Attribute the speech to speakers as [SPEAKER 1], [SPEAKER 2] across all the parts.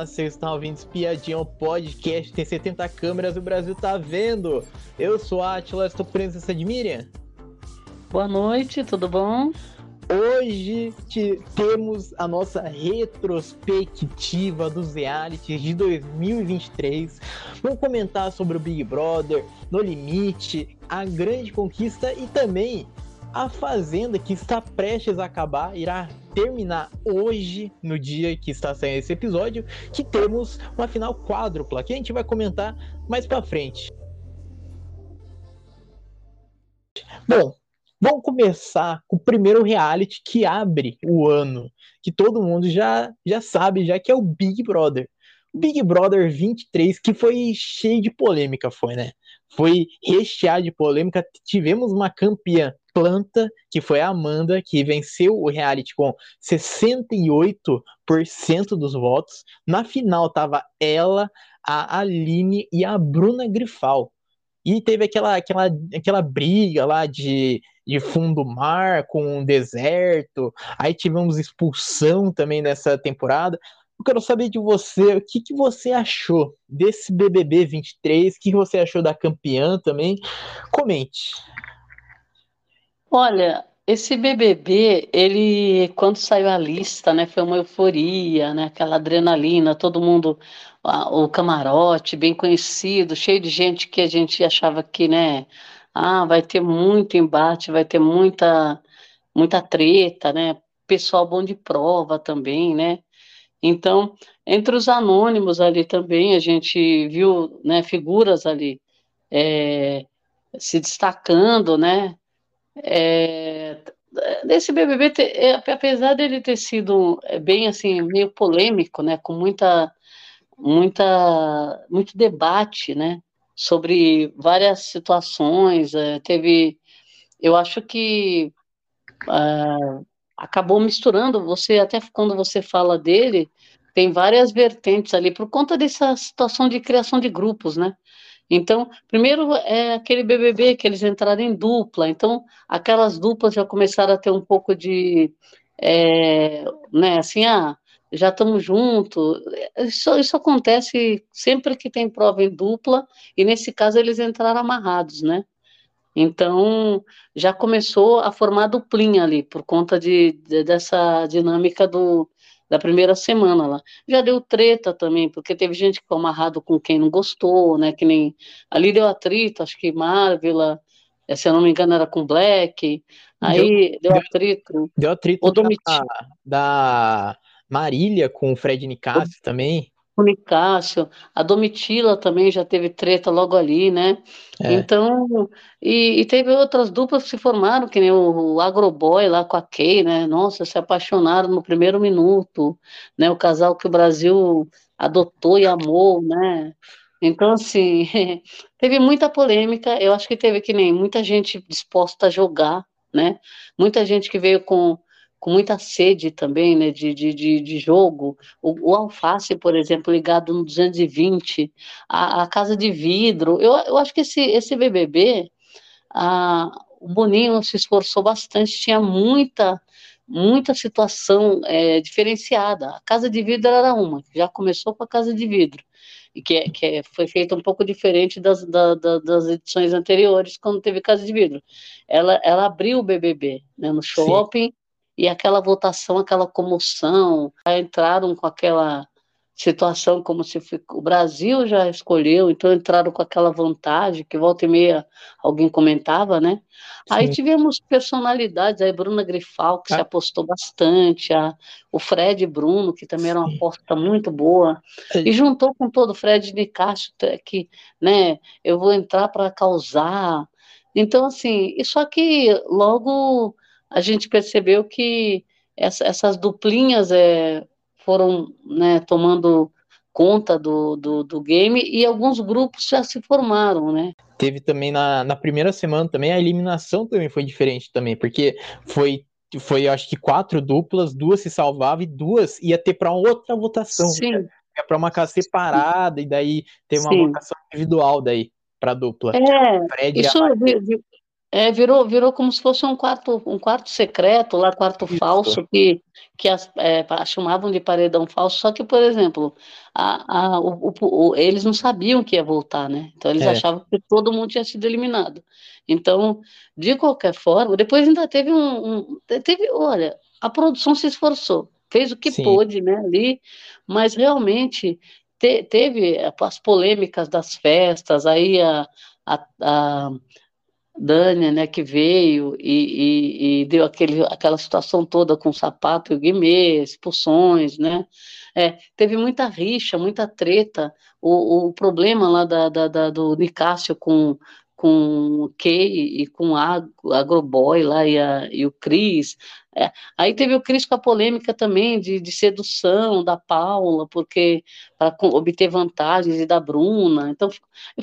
[SPEAKER 1] Vocês estão ouvindo Espiadinha, podcast, tem 70 câmeras, o Brasil tá vendo. Eu sou a Atila, estou presença de Miriam.
[SPEAKER 2] Boa noite, tudo bom?
[SPEAKER 1] Hoje te, temos a nossa retrospectiva dos realities de 2023. Vamos comentar sobre o Big Brother, No Limite, a grande conquista e também a Fazenda, que está prestes a acabar, irá terminar hoje, no dia que está saindo esse episódio, que temos uma final quádrupla, que a gente vai comentar mais para frente. Bom, vamos começar com o primeiro reality que abre o ano, que todo mundo já, já sabe, já que é o Big Brother. Big Brother 23, que foi cheio de polêmica, foi, né? Foi recheado de polêmica. Tivemos uma campeã planta, que foi a Amanda, que venceu o reality com 68% dos votos. Na final tava ela, a Aline e a Bruna Grifal. E teve aquela, aquela, aquela briga lá de, de fundo mar com um deserto. Aí tivemos expulsão também nessa temporada. Eu quero saber de você, o que, que você achou desse BBB 23? O que, que você achou da campeã também? Comente.
[SPEAKER 2] Olha, esse BBB, ele, quando saiu a lista, né, foi uma euforia, né, aquela adrenalina, todo mundo, o camarote bem conhecido, cheio de gente que a gente achava que, né, ah, vai ter muito embate, vai ter muita, muita treta, né, pessoal bom de prova também, né, então, entre os anônimos ali também, a gente viu, né, figuras ali é, se destacando, né, é, BBB, é, apesar dele ter sido é, bem assim meio polêmico, né, com muita, muita, muito debate, né, sobre várias situações, é, teve, eu acho que é, acabou misturando. Você até quando você fala dele tem várias vertentes ali por conta dessa situação de criação de grupos, né? Então, primeiro é aquele BBB que eles entraram em dupla, então aquelas duplas já começaram a ter um pouco de, é, né, assim, ah, já estamos juntos. Isso, isso acontece sempre que tem prova em dupla, e nesse caso eles entraram amarrados, né? Então, já começou a formar duplinha ali, por conta de, de dessa dinâmica do, da primeira semana lá. Já deu treta também, porque teve gente que ficou amarrado com quem não gostou, né? Que nem ali deu atrito, acho que Marvel, eh, se eu não me engano, era com Black. Aí deu, deu atrito.
[SPEAKER 1] Deu atrito o da, da Marília com o Fred Nicásio também
[SPEAKER 2] o Nicásio, a Domitila também já teve treta logo ali, né? É. Então, e, e, teve outras duplas que se formaram, que nem o, o Agroboy lá com a Kay, né? Nossa, se apaixonaram no primeiro minuto, né? O casal que o Brasil adotou e amou, né? Então, assim, teve muita polêmica, eu acho que teve que nem muita gente disposta a jogar, né? Muita gente que veio com com muita sede também, né, de, de, de, de jogo. O, o, alface, por exemplo, ligado no 220, a, a casa de vidro. Eu, eu acho que esse, esse BBB, a, o Boninho se esforçou bastante, tinha muita muita situação é, diferenciada. A casa de vidro era uma, já começou com a casa de vidro, e que, é, que é, foi feita um pouco diferente das, da, da, das edições anteriores, quando teve casa de vidro. Ela, ela abriu o BBB né, no shopping, Sim e aquela votação, aquela comoção, entraram com aquela situação como se o Brasil já escolheu, então entraram com aquela vontade que volta e meia alguém comentava, né? Sim. Aí tivemos personalidades, a Bruna Grifal, que ah. se apostou bastante, a, o Fred Bruno, que também Sim. era uma aposta muito boa, Sim. e juntou com todo o Fred Nicásio, que, né, eu vou entrar para causar. Então, assim, só que logo a gente percebeu que essa, essas duplinhas é, foram né, tomando conta do, do, do, game e alguns grupos já se formaram, né?
[SPEAKER 1] Teve também na, na primeira semana também a eliminação também foi diferente também, porque foi foi acho que quatro duplas, duas se salvavam e duas ia ter para outra votação. Sim. Né? É para uma casa separada Sim. e daí teve uma Sim. votação individual daí para dupla.
[SPEAKER 2] É, isso, É, virou, virou como se fosse um quarto, um quarto secreto, lá, quarto Isso. falso, que, que as, é, chamavam de paredão falso, só que, por exemplo, a, a, o, o, eles não sabiam que ia voltar, né? Então eles é. achavam que todo mundo tinha sido eliminado. Então, de qualquer forma, depois ainda teve um, um teve, olha, a produção se esforçou, fez o que Sim. pôde, né, ali, mas realmente te, teve as polêmicas das festas, aí a, a, a Dânia, né, que veio e, e, e, deu aquele, aquela situação toda com o sapato e o guimê, expulsões, né? É, teve muita rixa, muita treta. O, o problema lá da, da, da do Nicásio com, com o Kay e com a Agroboy lá e, a, e o Cris. É, aí teve o Cris com a polêmica também de, de sedução da Paula, porque para obter vantagens e da Bruna. Então,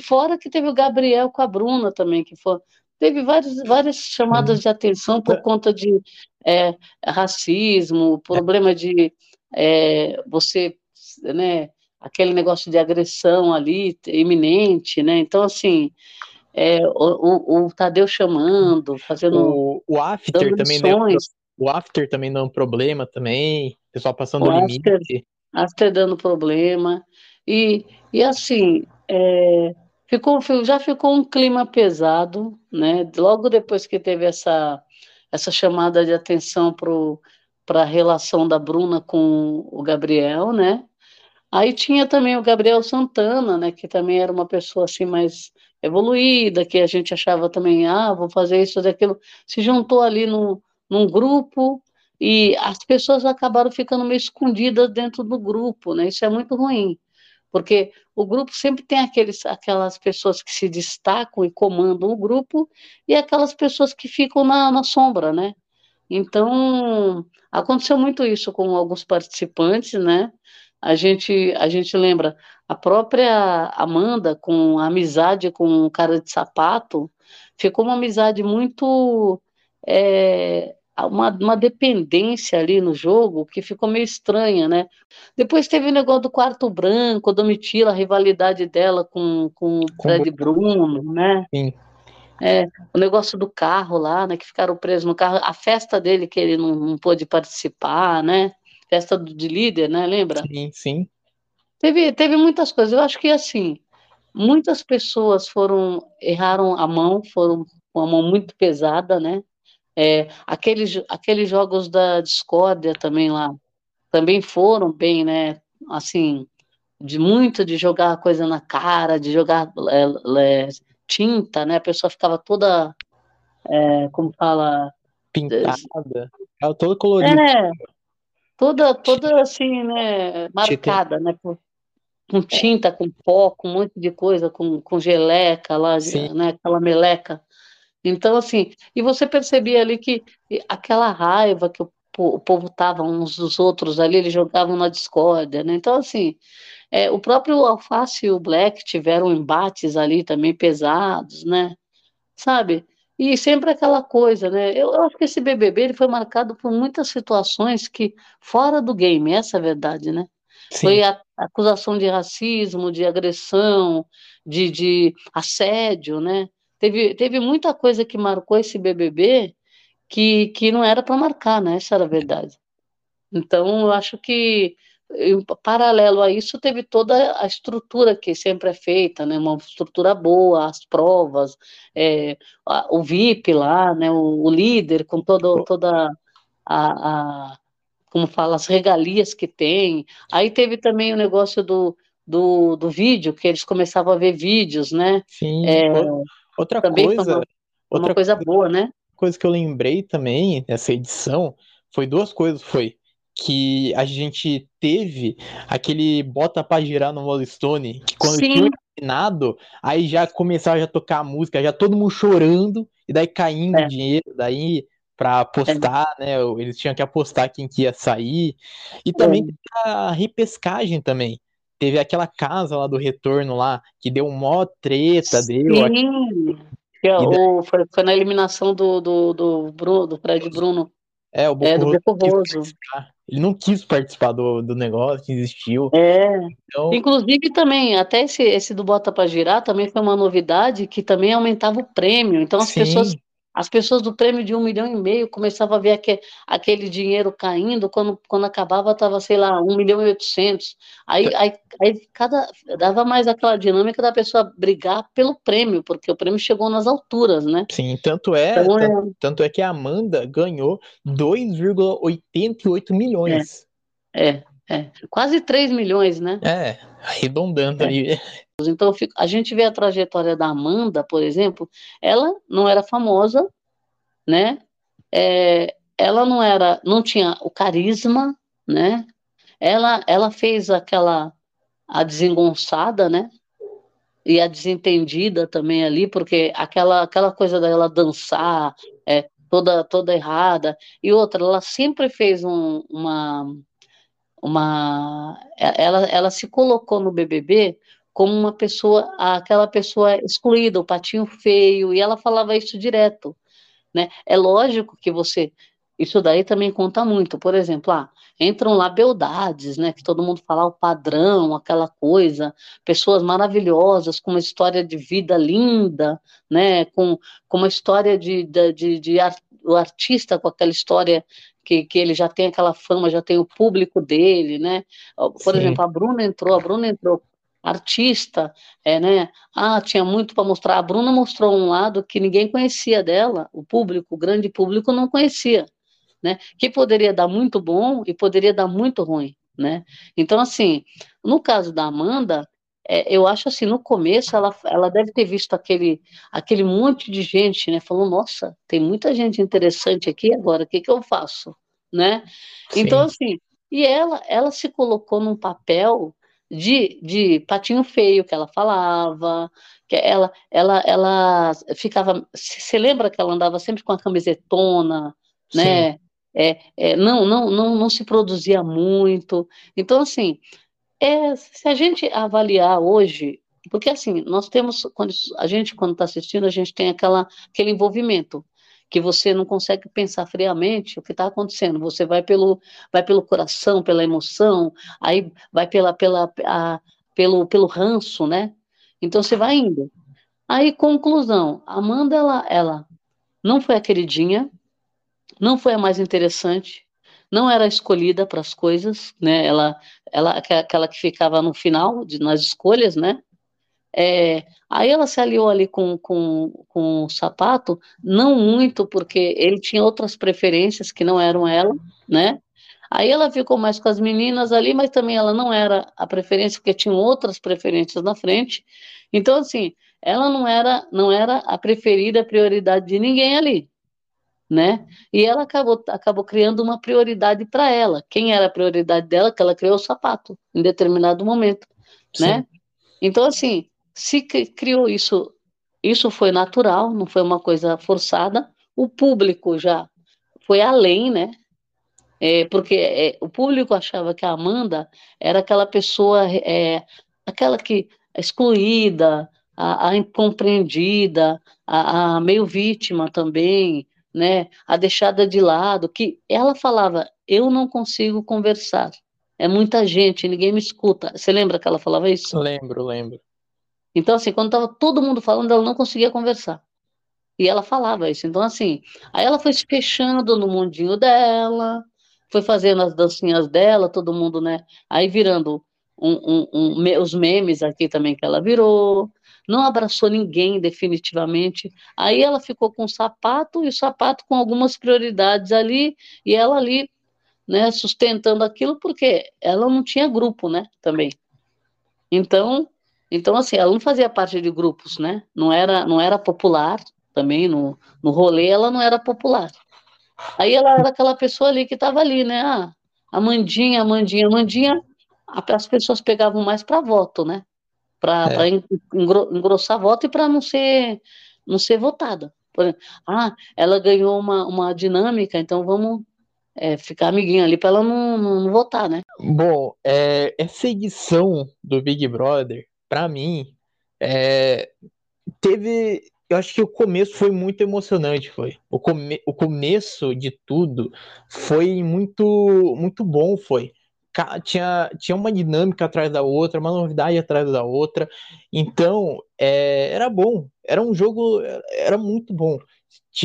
[SPEAKER 2] fora que teve o Gabriel com a Bruna também, que foi, teve várias, várias chamadas uhum. de atenção por conta de é, racismo, problema de é, você, né, aquele negócio de agressão ali iminente, né? Então, assim, é, o, o, o, Tadeu chamando, fazendo.
[SPEAKER 1] O, o After também deu, O After também dando problema também, pessoal passando o limite. After,
[SPEAKER 2] after dando problema. E, e assim, é, ficou, já ficou um clima pesado, né? Logo depois que teve essa, essa chamada de atenção para a relação da Bruna com o Gabriel, né? Aí tinha também o Gabriel Santana, né? Que também era uma pessoa assim mais evoluída, que a gente achava também, ah, vou fazer isso, fazer aquilo. Se juntou ali no, num grupo e as pessoas acabaram ficando meio escondidas dentro do grupo, né? Isso é muito ruim porque o grupo sempre tem aqueles, aquelas pessoas que se destacam e comandam o grupo e aquelas pessoas que ficam na, na sombra, né? Então, aconteceu muito isso com alguns participantes, né? A gente, a gente lembra a própria Amanda com a amizade com o cara de sapato, ficou uma amizade muito é, uma, uma dependência ali no jogo que ficou meio estranha, né? Depois teve o negócio do quarto branco, Domitila, a rivalidade dela com, com o Fred Bruno, né?
[SPEAKER 1] Sim.
[SPEAKER 2] É, o negócio do carro lá, né? Que ficaram presos no carro, a festa dele que ele não, não pôde participar, né? Festa de líder, né? Lembra?
[SPEAKER 1] Sim, sim.
[SPEAKER 2] Teve, teve muitas coisas. Eu acho que assim, muitas pessoas foram erraram a mão, foram com a mão muito pesada, né? É, aqueles, aqueles jogos da discórdia também lá, também foram bem, né? Assim, de muito de jogar coisa na cara, de jogar é, é, tinta, né? A pessoa ficava toda, é, como fala...
[SPEAKER 1] Pintada, ela toda colorida.
[SPEAKER 2] É, toda, toda assim, né? Marcada, né? Com, com tinta, com pó, com um monte de coisa, com, com geleca lá, Sim. né? Aquela meleca. Então, assim, e você percebia ali que aquela raiva que o, o povo tava uns dos outros ali, eles jogavam na discórdia, né? Então, assim, é, o próprio Alface e o Black tiveram embates ali também pesados, né? Sabe? E sempre aquela coisa, né? Eu, eu, acho que esse BBB ele foi marcado por muitas situações que, fora do game, essa é a verdade, né? Sim. Foi a, a acusação de racismo, de agressão, de, de assédio, né? Teve, teve muita coisa que marcou esse BBB que, que não era para marcar, né? Essa era a verdade. Então, eu acho que, em paralelo a isso, teve toda a estrutura que sempre é feita, né? Uma estrutura boa, as provas, é, o VIP lá, né? O, o líder com todo, toda a, a, como fala, as regalias que tem. Aí teve também o negócio do, do, do vídeo, que eles começavam a ver vídeos, né?
[SPEAKER 1] Sim. É, Outra também coisa,
[SPEAKER 2] uma, outra coisa boa, né?
[SPEAKER 1] Coisa que eu lembrei também nessa edição foi duas coisas, foi que a gente teve aquele bota para girar no Rolling Stone, que quando Sim. tinha eliminado, aí já começava a tocar a música, já todo mundo chorando, e daí caindo é. dinheiro, daí para apostar, é. né? Eles tinham que apostar quem que ia sair. E também é. a repescagem também. Teve aquela casa lá do retorno lá, que deu mó treta,
[SPEAKER 2] Sim.
[SPEAKER 1] deu.
[SPEAKER 2] Que, é o, foi, foi, na eliminação do, do, do, Bruno, do Fred Bruno.
[SPEAKER 1] É, o Boco é, do Roso. Ele não quis participar do, do negócio, desistiu.
[SPEAKER 2] É. Então... Inclusive também, até esse, esse do Bota para Girar também foi uma novidade que também aumentava o prêmio. Então as Sim. pessoas as pessoas do prêmio de um milhão e meio começavam a ver aquele, aquele dinheiro caindo, quando, quando acabava estava, sei lá, um milhão e oitocentos. Aí, é. aí, aí cada, dava mais aquela dinâmica da pessoa brigar pelo prêmio, porque o prêmio chegou nas alturas, né?
[SPEAKER 1] Sim, tanto é, então, tanto, é... tanto é que a Amanda ganhou 2,88 milhões.
[SPEAKER 2] É, é, é, quase 3 milhões, né?
[SPEAKER 1] É, arredondando é. aí.
[SPEAKER 2] Então, a gente vê a trajetória da Amanda, por exemplo, ela não era famosa, né? É, ela não era, não tinha o carisma, né? Ela, ela fez aquela a desengonçada, né? E a desentendida também ali, porque aquela aquela coisa dela dançar, é, toda toda errada. E outra, ela sempre fez um, uma uma ela, ela se colocou no BBB como uma pessoa, aquela pessoa excluída, o patinho feio, e ela falava isso direto, né? É lógico que você, isso daí também conta muito, por exemplo, ah, entram lá beldades, né, que todo mundo fala o padrão, aquela coisa, pessoas maravilhosas, com uma história de vida linda, né, com, com uma história de, de, de, de o artista com aquela história que, que ele já tem aquela fama, já tem o público dele, né? Por Sim. exemplo, a Bruna entrou, a Bruna entrou artista, é, né? Ah, tinha muito para mostrar. A Bruna mostrou um lado que ninguém conhecia dela, o público, o grande público não conhecia, né? Que poderia dar muito bom e poderia dar muito ruim, né? Então, assim, no caso da Amanda, é, eu acho assim, no começo ela, ela deve ter visto aquele, aquele monte de gente, né? Falou, nossa, tem muita gente interessante aqui agora, o que, que eu faço, né? Sim. Então, assim, e ela, ela se colocou num papel de, de patinho feio que ela falava, que ela, ela, ela ficava. Você lembra que ela andava sempre com a camisetona, né? É, é, não, não, não, não se produzia muito. Então, assim, é, se a gente avaliar hoje, porque assim, nós temos, quando a gente, quando está assistindo, a gente tem aquela, aquele envolvimento que você não consegue pensar friamente o que está acontecendo. Você vai pelo, vai pelo coração, pela emoção, aí vai pela, pela, a, pelo, pelo ranço, né? Então você vai indo. Aí, conclusão, Amanda, ela, ela não foi a queridinha, não foi a mais interessante, não era escolhida para as coisas, né? Ela, ela, aquela que ficava no final, de, nas escolhas, né? É, aí ela se aliou ali com, com, com o sapato, não muito, porque ele tinha outras preferências que não eram ela, né? Aí ela ficou mais com as meninas ali, mas também ela não era a preferência, porque tinham outras preferências na frente. Então, assim, ela não era, não era a preferida, a prioridade de ninguém ali, né? E ela acabou, acabou criando uma prioridade para ela. Quem era a prioridade dela? Que ela criou o sapato, em determinado momento? Sim. né? Então, assim, se criou isso, isso foi natural, não foi uma coisa forçada. O público já foi além, né? É, porque é, o público achava que a Amanda era aquela pessoa, é, aquela que excluída, a, a incompreendida, a, a, meio vítima também, né? A deixada de lado, que ela falava, eu não consigo conversar. É muita gente, ninguém me escuta. Você lembra que ela falava isso?
[SPEAKER 1] Lembro, lembro.
[SPEAKER 2] Então, assim, quando estava todo mundo falando, ela não conseguia conversar. E ela falava isso. Então, assim, aí ela foi se fechando no mundinho dela, foi fazendo as dancinhas dela, todo mundo, né? Aí virando um, um, um, os memes aqui também que ela virou. Não abraçou ninguém definitivamente. Aí ela ficou com o sapato e o sapato com algumas prioridades ali, e ela ali, né, sustentando aquilo, porque ela não tinha grupo, né, também. Então, então, assim, ela não fazia parte de grupos, né? Não era, não era popular também, no, no rolê ela não era popular. Aí ela era aquela pessoa ali que estava ali, né? Ah, Amandinha, Amandinha, Amandinha, as pessoas pegavam mais para voto, né? Para é. engrossar voto e para não ser, não ser votada. Exemplo, ah, ela ganhou uma, uma dinâmica, então vamos é, ficar amiguinho ali para ela não, não, não, votar, né?
[SPEAKER 1] Bom, é, essa edição do Big Brother para mim, é, teve. Eu acho que o começo foi muito emocionante, foi. O, come, o começo de tudo foi muito, muito bom, foi. Tinha, tinha uma dinâmica atrás da outra, uma novidade atrás da outra. Então, é, era bom. Era um jogo, era muito bom.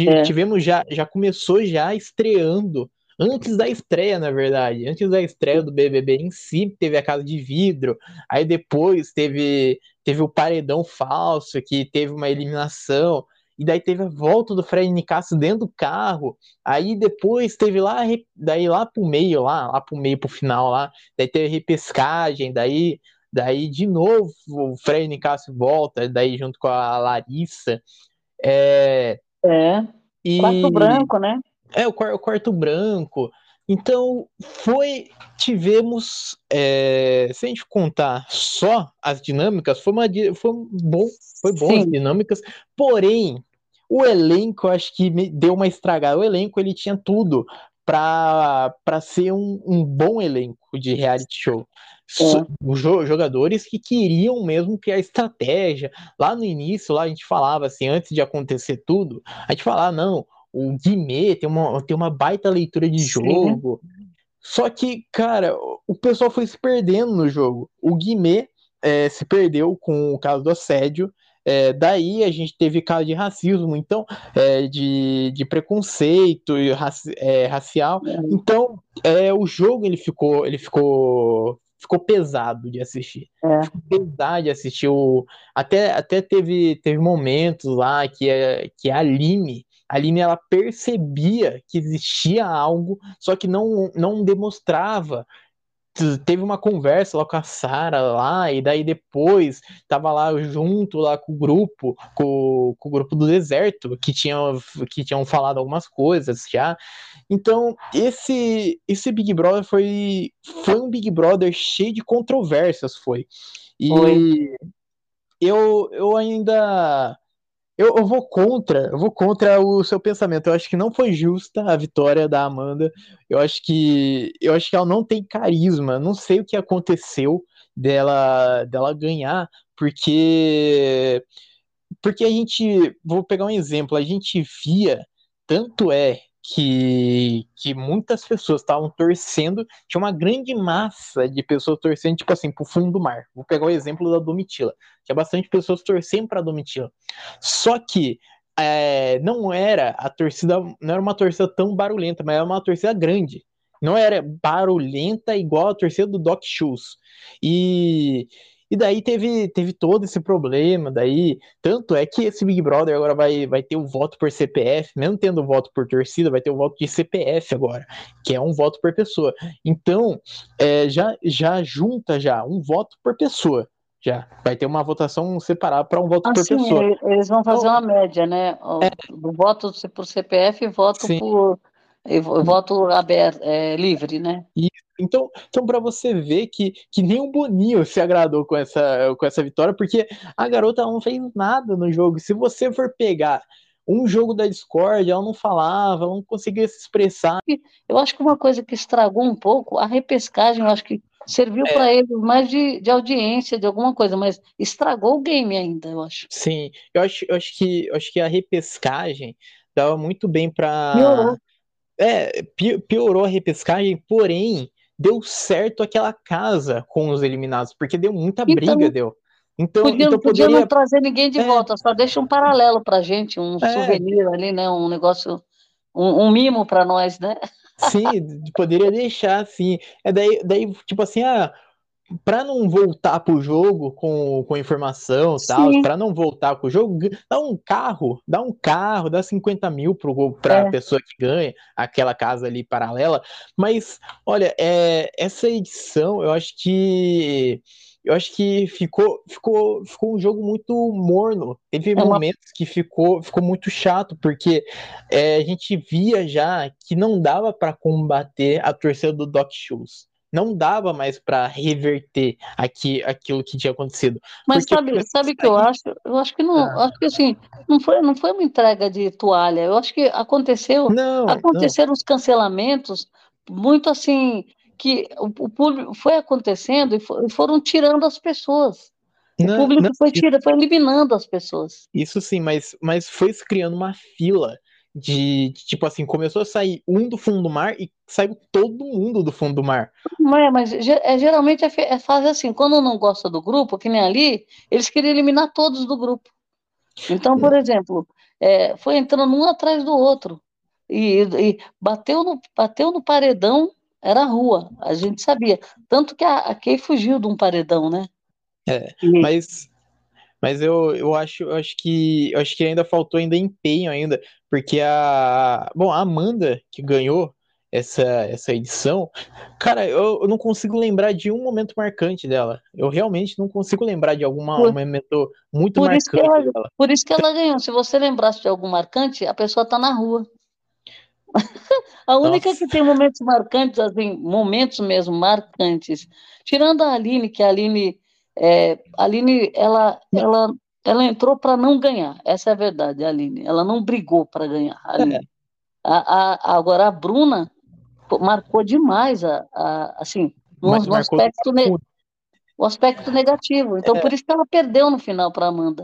[SPEAKER 1] É. Tivemos já, já começou já estreando antes da estreia, na verdade, antes da estreia do BBB em si, teve a casa de vidro, aí depois teve teve o paredão falso, que teve uma eliminação, e daí teve a volta do Fred Nicasso dentro do carro, aí depois teve lá, daí lá pro meio, lá, lá pro meio, pro final lá, daí teve repescagem, daí, daí de novo o Fred Nicasso volta, daí junto com a Larissa,
[SPEAKER 2] é... É, e... quarto branco, né?
[SPEAKER 1] É, o quarto, o quarto branco, então, foi. Tivemos. É, se a gente contar só as dinâmicas, foi, uma, foi bom, foi bom Sim. as dinâmicas, porém, o elenco, acho que deu uma estragada. O elenco ele tinha tudo para ser um, um, bom elenco de reality show. É. Os jogadores que queriam mesmo criar estratégia. Lá no início, lá a gente falava assim, antes de acontecer tudo, a gente falava, não, o Guimê tem uma, tem uma baita leitura de Sim. jogo. Só que, cara, o pessoal foi se perdendo no jogo. O Guimê é, se perdeu com o caso do assédio. É, daí a gente teve caso de racismo, então, é, de, de preconceito raci é, racial. É. Então, é, o jogo ele ficou, ele ficou, ficou pesado de assistir. É. Ficou pesado de assistir. O, até até teve, teve momentos lá que, que a Aline a Aline ela percebia que existia algo, só que não, não demonstrava. Teve uma conversa lá com a Sara lá, e daí depois tava lá junto lá com o grupo, com, com o grupo do deserto, que tinham, que tinham falado algumas coisas já. Então, esse, esse Big Brother foi, foi um Big Brother cheio de controvérsias, foi. E foi. Eu, eu ainda eu, eu, vou contra, eu vou contra o seu pensamento. Eu acho que não foi justa a vitória da Amanda. Eu acho que eu acho que ela não tem carisma. Não sei o que aconteceu dela dela ganhar, porque porque a gente, vou pegar um exemplo, a gente via tanto é que, que muitas pessoas estavam torcendo, tinha uma grande massa de pessoas torcendo, tipo assim, pro fundo do mar. Vou pegar o exemplo da Domitila. Tinha bastante pessoas torcendo pra Domitila. Só que é, não era a torcida, não era uma torcida tão barulhenta, mas era uma torcida grande. Não era barulhenta igual a torcida do Doc Shoes. E e daí teve, teve todo esse problema, daí, tanto é que esse Big Brother agora vai, vai ter o voto por CPF, mesmo tendo o voto por torcida, vai ter o voto de CPF agora, que é um voto por pessoa. Então, é, já, já junta já um voto por pessoa. Já vai ter uma votação separada para um voto por pessoa.
[SPEAKER 2] Eles vão fazer então, uma média, né? O, é, voto por CPF e voto sim. por voto aberto, é, livre, né?
[SPEAKER 1] Isso. Então, então para você ver que, que nem o Boninho se agradou com essa, com essa vitória, porque a garota não fez nada no jogo. Se você for pegar um jogo da Discord, ela não falava, ela não conseguia se expressar.
[SPEAKER 2] Eu acho que uma coisa que estragou um pouco a repescagem, eu acho que serviu é. para eles mais de, de audiência, de alguma coisa, mas estragou o game ainda, eu acho.
[SPEAKER 1] Sim, eu acho, eu acho que eu acho que a repescagem dava muito bem para é, piorou a repescagem, porém, deu certo aquela casa com os eliminados, porque deu muita então, briga, deu.
[SPEAKER 2] Então, podia, então poderia... podia não trazer ninguém de é. volta, só deixa um paralelo pra gente, um é. souvenir ali, né? Um negócio, um, um mimo para nós, né?
[SPEAKER 1] Sim, poderia deixar assim. É daí, daí, tipo assim, ah, para não voltar pro jogo com, com informação e tal, para não voltar pro jogo, dá um carro, dá um carro, dá 50 mil pro, pra é. pessoa que ganha aquela casa ali paralela. Mas, olha, é, essa edição, eu acho que eu acho que ficou, ficou, ficou um jogo muito morno. Teve é momentos que ficou, ficou muito chato, porque é, a gente via já que não dava para combater a torcida do Doc Shoes não dava mais para reverter aqui, aquilo que tinha acontecido.
[SPEAKER 2] Mas sabe, sabe o que eu acho? Eu acho que não, ah. acho que assim, não foi, não foi uma entrega de toalha. Eu acho que aconteceu, não, aconteceram não. os cancelamentos muito assim que o, o público foi acontecendo e, for, foram tirando as pessoas. O não, público foi tirando, foi eliminando as pessoas.
[SPEAKER 1] Isso sim, mas, mas foi se criando uma fila de, de, tipo assim, começou a sair um do fundo do mar e saiu todo mundo do fundo do mar.
[SPEAKER 2] É, mas é, geralmente é, é fase assim, quando não gosta do grupo, que nem ali, eles queriam eliminar todos do grupo. Então, por exemplo, é, foi entrando um atrás do outro e, e, bateu, no, bateu no paredão, era rua, a gente sabia. Tanto que a, a Kay fugiu de um paredão, né?
[SPEAKER 1] É, e... mas, mas eu, eu, acho, eu acho que eu acho que ainda faltou ainda empenho ainda, porque a bom, a Amanda que ganhou essa, essa edição, cara, eu, eu, não consigo lembrar de um momento marcante dela. Eu realmente não consigo lembrar de algum momento muito por marcante
[SPEAKER 2] ela,
[SPEAKER 1] dela.
[SPEAKER 2] Por isso que ela ganhou. Se você lembrasse de algum marcante, a pessoa tá na rua. a única Nossa. que tem momentos marcantes, assim, momentos mesmo marcantes, tirando a Aline, que a Aline, é, a Aline, ela, ela, ela entrou para não ganhar. Essa é a verdade, a Aline. Ela não brigou para ganhar. A Aline. É. A, a, agora a Bruna, marcou demais a, a assim, no, no aspecto, ne, o aspecto negativo. Então, é. por isso que ela perdeu no final para Amanda.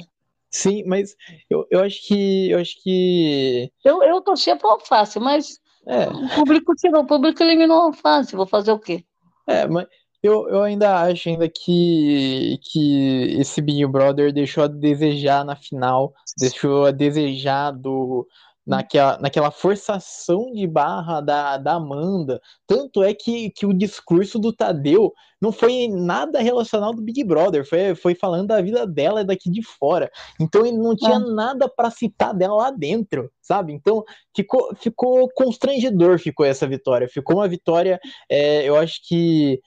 [SPEAKER 1] Sim, mas eu, eu acho que. Eu acho que.
[SPEAKER 2] Eu, eu torcia para o Alface, mas é. o público tirou, o público eliminou o Alface. Vou fazer o quê?
[SPEAKER 1] É, mas eu, eu ainda acho ainda que, que esse Big Brother deixou a desejar na final, deixou a desejar do, naquela, naquela forçação de barra da, da Amanda. Tanto é que, que o discurso do Tadeu não foi nada relacionado ao Big Brother, foi, foi falando da vida dela daqui de fora. Então ele não tinha é. nada para citar dela lá dentro, sabe? Então ficou, ficou constrangedor, ficou essa vitória. Ficou uma vitória, é, eu acho que.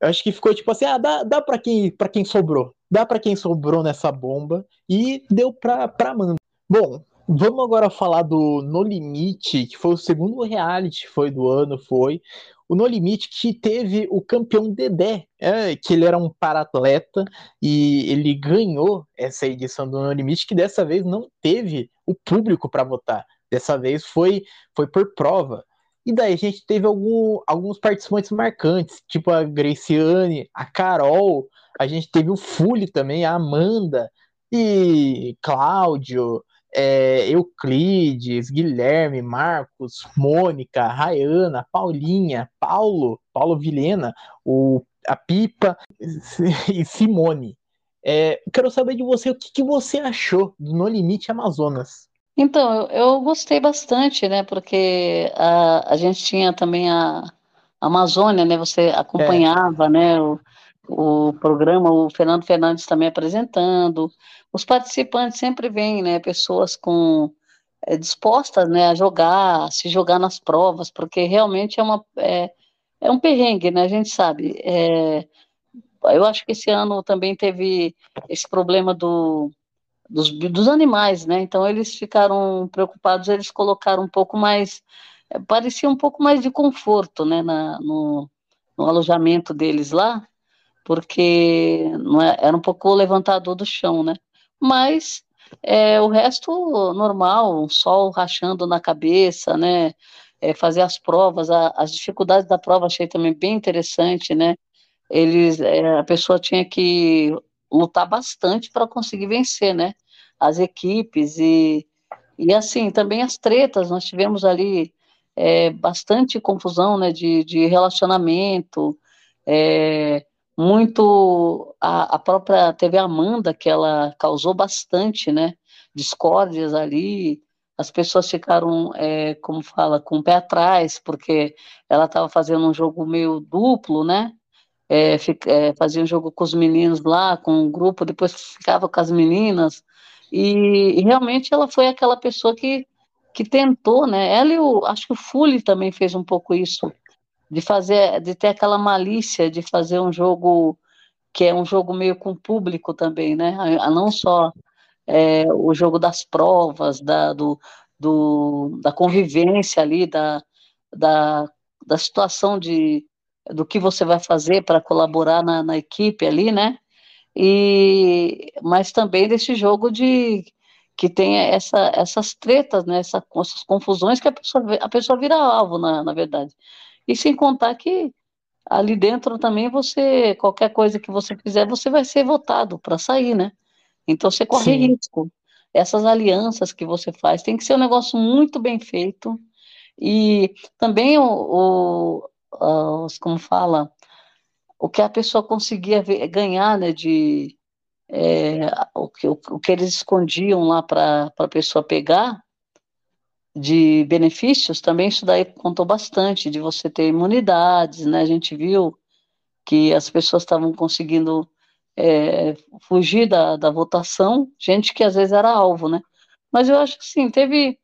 [SPEAKER 1] Acho que ficou tipo assim, ah, dá, dá para quem, quem sobrou. Dá para quem sobrou nessa bomba e deu pra, pra Amanda. Bom, Vamos agora falar do No Limite, que foi o segundo reality foi do ano, foi. O No Limite que teve o campeão Dedé, é, que ele era um paratleta e ele ganhou essa edição do No Limite, que dessa vez não teve o público para votar. Dessa vez foi, foi por prova. E daí a gente teve algum, alguns participantes marcantes, tipo a Graciane, a Carol, a gente teve o Fully também, a Amanda e Cláudio, é, Euclides, Guilherme, Marcos, Mônica, Rayana, Paulinha, Paulo, Paulo Vilhena, o, a Pipa e Simone. É, quero saber de você o que, que, você achou do No Limite Amazonas.
[SPEAKER 2] Então, eu, eu gostei bastante, né? Porque a, a gente tinha também a, a Amazônia, né? Você acompanhava, é. né? O, o programa, o Fernando Fernandes também apresentando. Os participantes sempre vêm, né, pessoas com é, dispostas, né, a jogar, a se jogar nas provas, porque realmente é uma é, é um perrengue, né? A gente sabe. É, eu acho que esse ano também teve esse problema do, dos, dos animais, né? Então eles ficaram preocupados, eles colocaram um pouco mais, é, parecia um pouco mais de conforto, né, na, no, no alojamento deles lá, porque é, era um pouco levantador do chão, né? Mas é, o resto normal, o sol rachando na cabeça, né? É, fazer as provas, a, as dificuldades da prova achei também bem interessante, né? Eles, é, a pessoa tinha que lutar bastante para conseguir vencer, né? As equipes e, e assim, também as tretas, nós tivemos ali é, bastante confusão, né? De, de relacionamento, é, muito a, a, própria TV Amanda, que ela causou bastante, né, discórdias ali, as pessoas ficaram, é, como fala, com o pé atrás, porque ela estava fazendo um jogo meio duplo, né, é, é, fazia um jogo com os meninos lá, com um grupo, depois ficava com as meninas, e, e realmente ela foi aquela pessoa que, que tentou, né, ela e o, acho que o Fully também fez um pouco isso, de fazer, de ter aquela malícia de fazer um jogo que é um jogo meio com público também, né? Não só é, o jogo das provas, da, do, do, da convivência ali, da, da, da situação de do que você vai fazer para colaborar na, na equipe ali, né? E, mas também desse jogo de que tem essa, essas tretas, né, essa, essas confusões que a pessoa, a pessoa vira alvo, na, na verdade. E sem contar que ali dentro também você, qualquer coisa que você fizer, você vai ser votado para sair, né? Então você corre Sim. risco. Essas alianças que você faz tem que ser um negócio muito bem feito. E também o, o os, como fala, o que a pessoa conseguia ver, ganhar, né, de, é, o, que, o, que eles escondiam lá para a pessoa pegar de benefícios, também isso daí contou bastante, de você ter imunidades, né? A gente viu que as pessoas estavam conseguindo é, fugir da, da votação, gente que às vezes era alvo, né? Mas eu acho que sim, teve.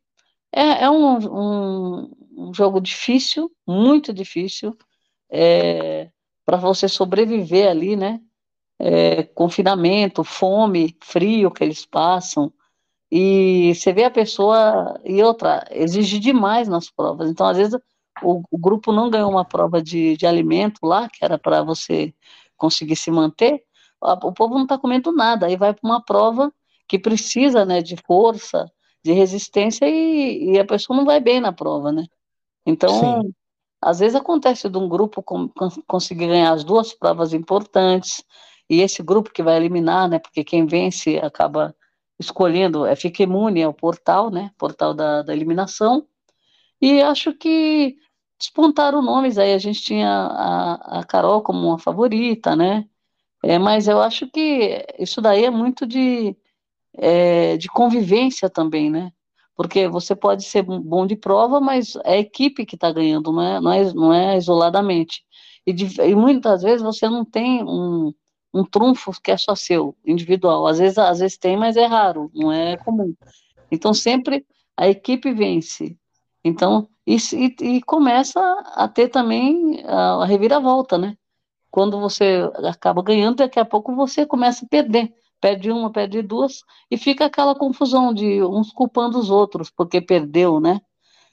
[SPEAKER 2] É, é um, um, um, jogo difícil, muito difícil, é, para você sobreviver ali, né? É, confinamento, fome, frio que eles passam. E você vê a pessoa. E outra, exige demais nas provas. Então, às vezes, o, o grupo não ganhou uma prova de, de alimento lá, que era para você conseguir se manter. O povo não está comendo nada. Aí vai para uma prova que precisa né, de força, de resistência, e, e, a pessoa não vai bem na prova, né? Então, Sim. às vezes acontece de um grupo conseguir ganhar as duas provas importantes, e esse grupo que vai eliminar, né? Porque quem vence acaba escolhendo, é, fica imune ao portal, né? Portal da, da eliminação. E acho que despontaram nomes aí. A gente tinha a, a Carol como uma favorita, né? É, mas eu acho que isso daí é muito de, é, de convivência também, né? Porque você pode ser bom de prova, mas é a equipe que está ganhando, não é, não, é, não é isoladamente. E, de, e muitas vezes você não tem um, um trunfo que é só seu, individual. Às vezes, às vezes tem, mas é raro, não é comum. Então, sempre a equipe vence. Então, e, e, e começa a ter também a, a reviravolta, né? Quando você acaba ganhando, daqui a pouco você começa a perder. Perde uma, perde duas, e fica aquela confusão de uns culpando os outros, porque perdeu, né?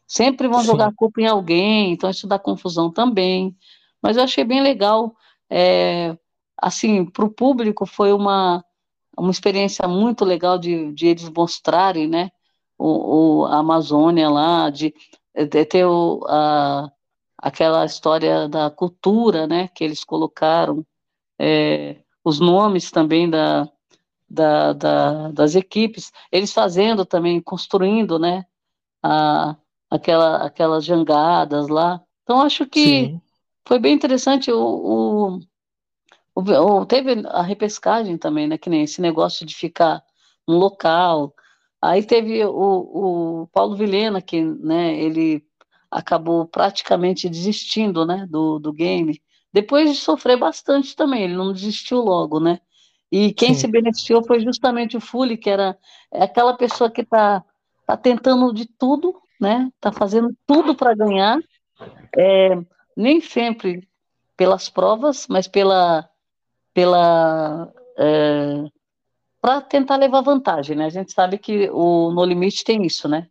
[SPEAKER 2] Sempre vão Sim. jogar culpa em alguém, então isso dá confusão também. Mas eu achei bem legal é, assim, para o público foi uma, uma experiência muito legal de, de eles mostrarem, né, o, o a Amazônia lá, de, de ter o, a, aquela história da cultura, né, que eles colocaram, é, os nomes também da, da, da, das equipes, eles fazendo também, construindo, né, a, aquela, aquelas jangadas lá. Então, acho que Sim. foi bem interessante o, o ou teve a repescagem também, né? Que nem esse negócio de ficar no local. Aí teve o, o Paulo Vilhena, que né, ele acabou praticamente desistindo né, do, do game, depois de sofrer bastante também, ele não desistiu logo, né? E quem Sim. se beneficiou foi justamente o Fully, que era é aquela pessoa que está tá tentando de tudo, né? Está fazendo tudo para ganhar, é, nem sempre pelas provas, mas pela pela é, para tentar levar vantagem, né? A gente sabe que o No Limite tem isso, né?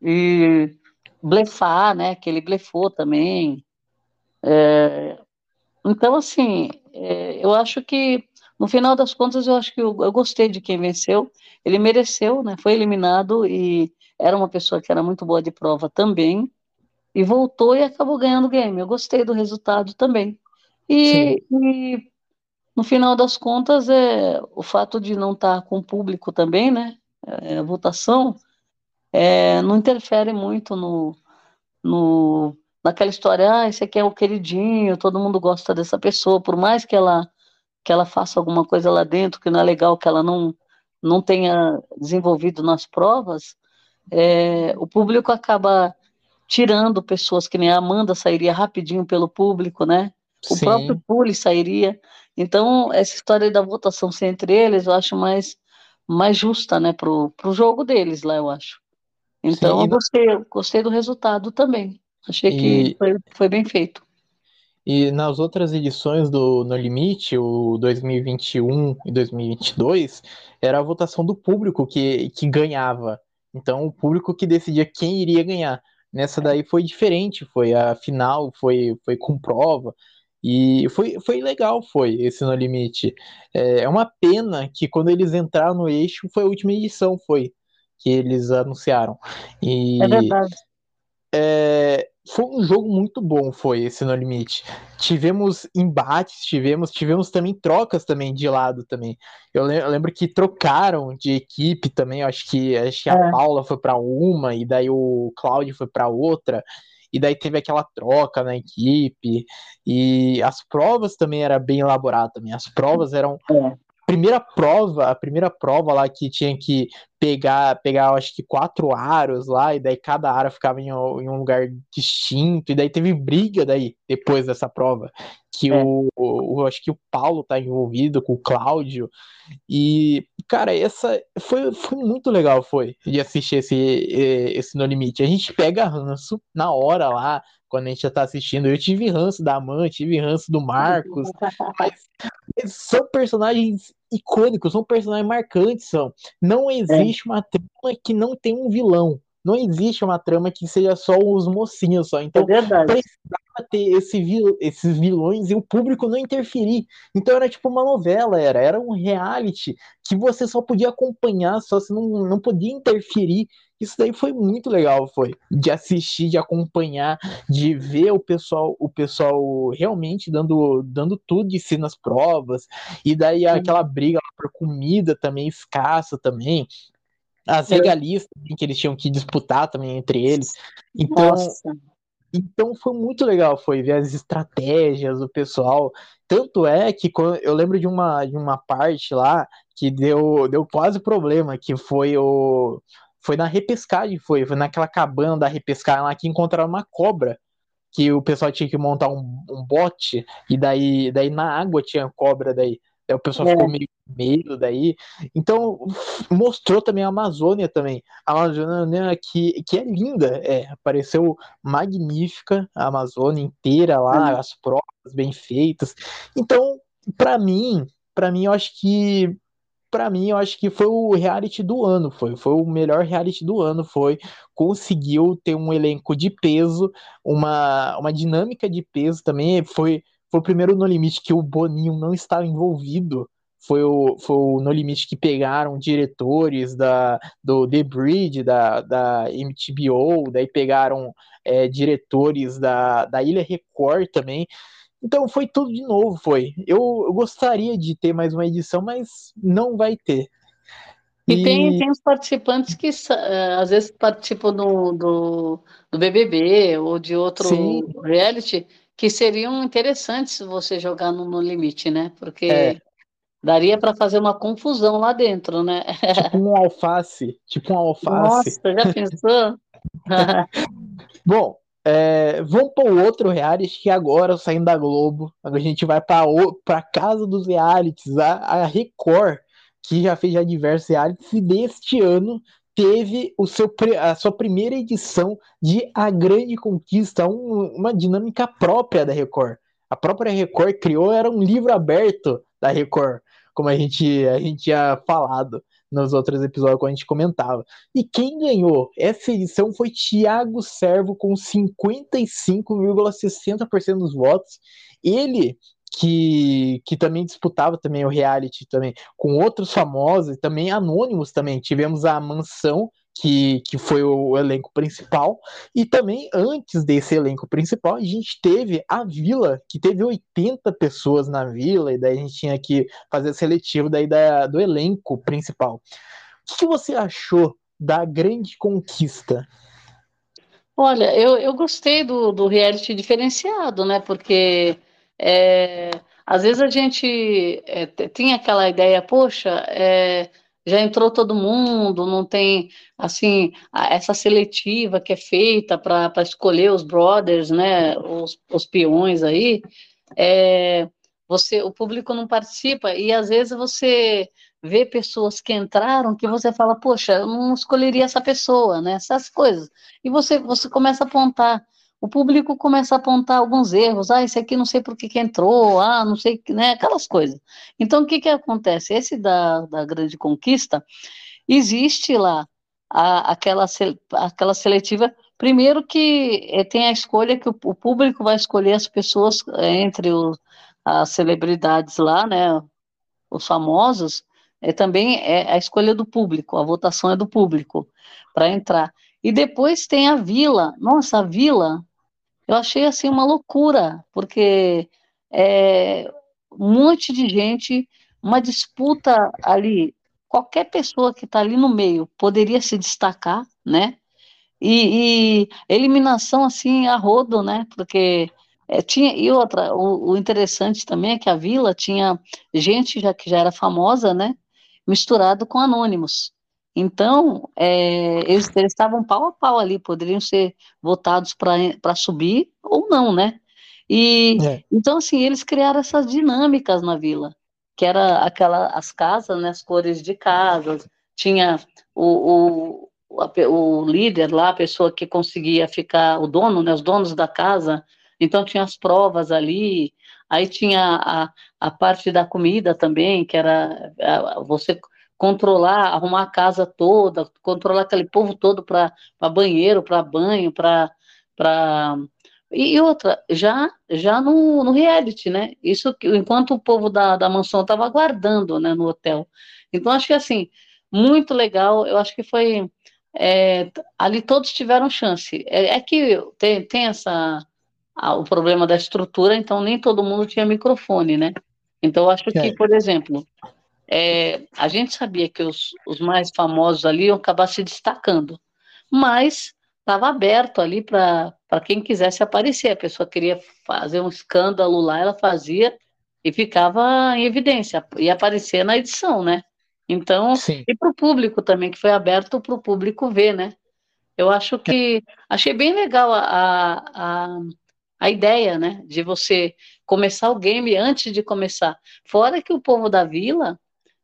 [SPEAKER 2] E blefar, né? Que ele blefou também. É, então, assim, é, eu acho que no final das contas, eu acho que eu, eu, gostei de quem venceu. Ele mereceu, né? Foi eliminado e era uma pessoa que era muito boa de prova também. E voltou e acabou ganhando o game. Eu gostei do resultado também. E, e no final das contas, é, o fato de não estar com o público também, né, é, a votação, é, não interfere muito no, no, naquela história, ah, esse aqui é o queridinho, todo mundo gosta dessa pessoa, por mais que ela, que ela faça alguma coisa lá dentro que não é legal, que ela não, não tenha desenvolvido nas provas, é, o público acaba tirando pessoas que nem a Amanda sairia rapidinho pelo público, né? O Sim. próprio Puli sairia. Então, essa história da votação ser entre eles, eu acho mais, mais justa, né, pro, pro jogo deles lá, eu acho. Então, Sim, eu gostei, gostei do resultado também. Achei e... que foi, foi bem feito.
[SPEAKER 1] E nas outras edições do No Limite, o 2021 e 2022, era a votação do público que, que ganhava. Então, o público que decidia quem iria ganhar. Nessa daí foi diferente, foi a final, foi, foi com prova. E foi, foi legal, foi esse No Limite. É, é uma pena que quando eles entraram no eixo, foi a última edição, foi, que eles anunciaram. E,
[SPEAKER 2] é verdade.
[SPEAKER 1] É, foi um jogo muito bom, foi esse No Limite. Tivemos embates, tivemos, tivemos também trocas também de lado também. Eu lembro que trocaram de equipe também, acho que, acho que a é. Paula foi para uma e daí o Cláudio foi para outra e daí teve aquela troca na equipe, e as provas também era bem elaborado também, as provas eram, é. Primeira prova, a primeira prova lá que tinha que pegar, pegar acho que quatro aros lá, e daí cada aro ficava em, em, um lugar distinto, e daí teve briga daí, depois dessa prova, que é. o, o, acho que o Paulo tá envolvido com o Cláudio, e, cara, essa foi, foi muito legal, foi, de assistir esse, esse No Limite. A gente pega ranço na hora lá, quando a gente já tá assistindo. Eu tive ranço da Amã, tive ranço do Marcos, mas são personagens icônicos, são personagens marcantes, são. Não existe é. uma trama que não tem um vilão. Não existe uma trama que seja só os mocinhos só. Então, é precisava ter esse vil, esses vilões e o público não interferir. Então era tipo uma novela, era, era um reality que você só podia acompanhar, só você não, não podia interferir. Isso daí foi muito legal, foi de assistir, de acompanhar, de ver o pessoal, o pessoal realmente dando, dando tudo de si nas provas. E daí aquela briga por comida também escassa também as regalias que eles tinham que disputar também entre eles. Então, Nossa. então foi muito legal, foi ver as estratégias do pessoal. Tanto é que eu lembro de uma, de uma parte lá que deu, deu quase problema, que foi o foi na repescagem, foi, foi naquela cabana da repescagem lá que encontraram uma cobra que o pessoal tinha que montar um, um bote e daí, daí na água tinha cobra daí. Aí o pessoal é. ficou meio medo daí. Então, mostrou também a Amazônia também. A Amazônia que, que é linda, é. Apareceu magnífica a Amazônia inteira lá, é. as provas bem feitas. Então, para mim, para mim, eu acho que para mim, eu acho que foi o reality do ano, foi, foi o melhor reality do ano, foi, conseguiu ter um elenco de peso, uma, uma dinâmica de peso também, foi foi o primeiro No Limite que o Boninho não estava envolvido. Foi o, foi o No Limite que pegaram diretores da, do The Bridge, da, da MTBO, daí pegaram é, diretores da, da Ilha Record também. Então foi tudo de novo, foi. Eu, eu gostaria de ter mais uma edição, mas não vai ter.
[SPEAKER 2] E, e tem, tem os participantes que uh, às vezes participam do, do, do BBB ou de outro Sim. reality que seriam interessantes você jogar no, no limite, né? Porque é. daria para fazer uma confusão lá dentro, né?
[SPEAKER 1] Tipo um alface, tipo um alface.
[SPEAKER 2] Nossa, já pensou?
[SPEAKER 1] Bom, é, vamos para o outro reality que agora saindo da Globo, a gente vai para casa dos realities, a, a Record, que já fez já diversos realities e deste ano teve o seu, a sua primeira edição de A Grande Conquista, um, uma dinâmica própria da Record. A própria Record criou, era um livro aberto da Record, como a gente, a gente tinha falado nos outros episódios quando a gente comentava. E quem ganhou essa edição foi Thiago Servo com 55,60% dos votos. Ele que, que também disputava também o reality também com outros famosos também anônimos também. Tivemos a Mansão, que, que foi o elenco principal, e também antes desse elenco principal, a gente teve a Vila, que teve 80 pessoas na Vila, e daí a gente tinha que fazer seletivo daí da, do elenco principal. O que você achou da grande conquista?
[SPEAKER 2] Olha, eu, eu gostei do, do reality diferenciado, né? Porque é, às vezes a gente é, tem aquela ideia, poxa, é, já entrou todo mundo, não tem assim essa seletiva que é feita para escolher os brothers, né, os, os peões aí. É, você, o público não participa e às vezes você vê pessoas que entraram que você fala, poxa, eu não escolheria essa pessoa, né? Essas coisas. E você, você começa a apontar o público começa a apontar alguns erros, ah, esse aqui não sei por que, que entrou, ah, não sei, né, aquelas coisas. Então, o que que acontece? Esse da, da grande conquista, existe lá a, aquela, aquela seletiva, primeiro que é, tem a escolha que o, o, público vai escolher as pessoas é, entre os, as celebridades lá, né, os famosos, é, também é a escolha do público, a votação é do público para entrar. E depois tem a vila. Nossa, a vila eu achei assim uma loucura, porque é, um monte de gente, uma disputa ali, qualquer pessoa que está ali no meio poderia se destacar, né? E, e, eliminação assim a rodo, né? Porque é, tinha, e outra, o, o, interessante também é que a vila tinha gente já que já era famosa, né? Misturado com anônimos. Então, é, eles, eles estavam pau a pau ali, poderiam ser votados para subir ou não, né? E é. então, assim, eles criaram essas dinâmicas na vila, que era aquela, as casas, né, as cores de casas, tinha o, o, a, o líder lá, a pessoa que conseguia ficar, o dono, né, os donos da casa, então tinha as provas ali, aí tinha a, a parte da comida também, que era a, você controlar, arrumar a casa toda, controlar aquele povo todo para banheiro, para banho, para e outra, já já no, no reality, né? Isso enquanto o povo da, da mansão estava aguardando, né, no hotel. Então acho que assim muito legal. Eu acho que foi é, ali todos tiveram chance. É, é que tem, tem essa o problema da estrutura, então nem todo mundo tinha microfone, né? Então eu acho que, por exemplo, é, a gente sabia que os, os mais famosos ali iam acabar se destacando, mas estava aberto ali para quem quisesse aparecer. A pessoa queria fazer um escândalo lá, ela fazia e ficava em evidência, e aparecer na edição, né? Então, Sim. e para o público também, que foi aberto para o público ver, né? Eu acho que achei bem legal a, a, a ideia, né? De você começar o game antes de começar. Fora que o povo da vila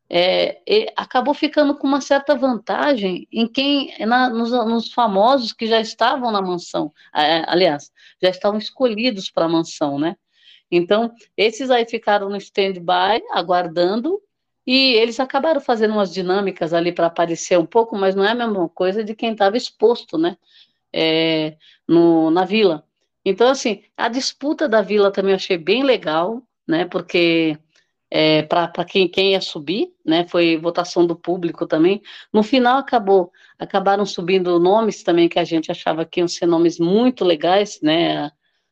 [SPEAKER 2] é, acabou ficando com uma certa vantagem em quem na, nos, nos, famosos que já estavam na mansão, aliás, já estavam escolhidos para a mansão, né? Então, esses aí ficaram no stand-by, aguardando, e eles acabaram fazendo umas dinâmicas ali para aparecer um pouco, mas não é a mesma coisa de quem estava exposto, né? É, no, na vila. Então, assim, a disputa da vila também achei bem legal, né? Porque é, para quem, quem ia subir, né? Foi votação do público também. No final acabou, acabaram subindo nomes também que a gente achava que iam ser nomes muito legais, né?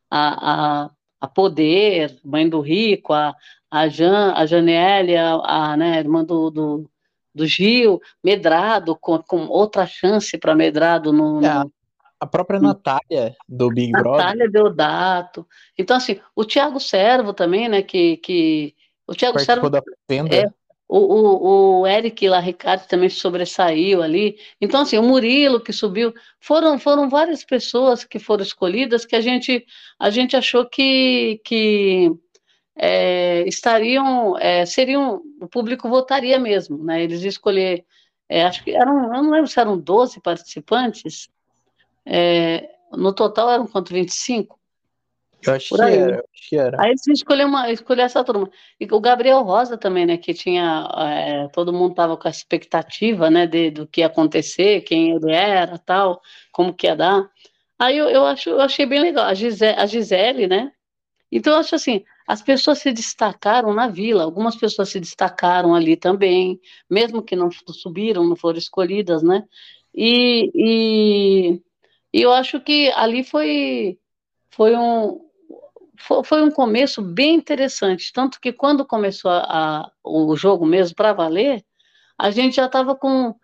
[SPEAKER 2] A, a, a Poder, Mãe do Rico, a, a, Jan, a Janiele, a, a né, irmã do, do, do, Gil, Medrado, com, com outra chance para Medrado no, no...
[SPEAKER 1] É, a própria Natália do Big Brother.
[SPEAKER 2] Natália Deodato. Então, assim, o Tiago Servo também, né, que, que o Tiago Servo...
[SPEAKER 1] da.
[SPEAKER 2] É, o, o, o Eric Larricardi também sobressaiu ali. Então, assim, o Murilo que subiu. Foram, foram várias pessoas que foram escolhidas que a gente, a gente achou que, que é, estariam, é, seriam, o público votaria mesmo, né? Eles escolher, é, acho que eram, eu não lembro se eram 12 participantes, é, no total eram quanto, 25?
[SPEAKER 1] Eu acho, que era, eu acho que era.
[SPEAKER 2] Aí eles escolheram, uma, escolheram essa turma. E o Gabriel Rosa também, né, que tinha, é, todo mundo estava com a expectativa, né, de, do que ia acontecer, quem ele era, tal, como que ia dar. Aí eu, eu, acho, eu achei bem legal. A Gisele, a Gisele, né, então eu acho assim, as pessoas se destacaram na vila, algumas pessoas se destacaram ali também, mesmo que não subiram, não foram escolhidas, né? E, e, e eu acho que ali foi, foi, um, foi, um começo bem interessante, tanto que quando começou a, a o jogo mesmo para valer, a gente já estava com,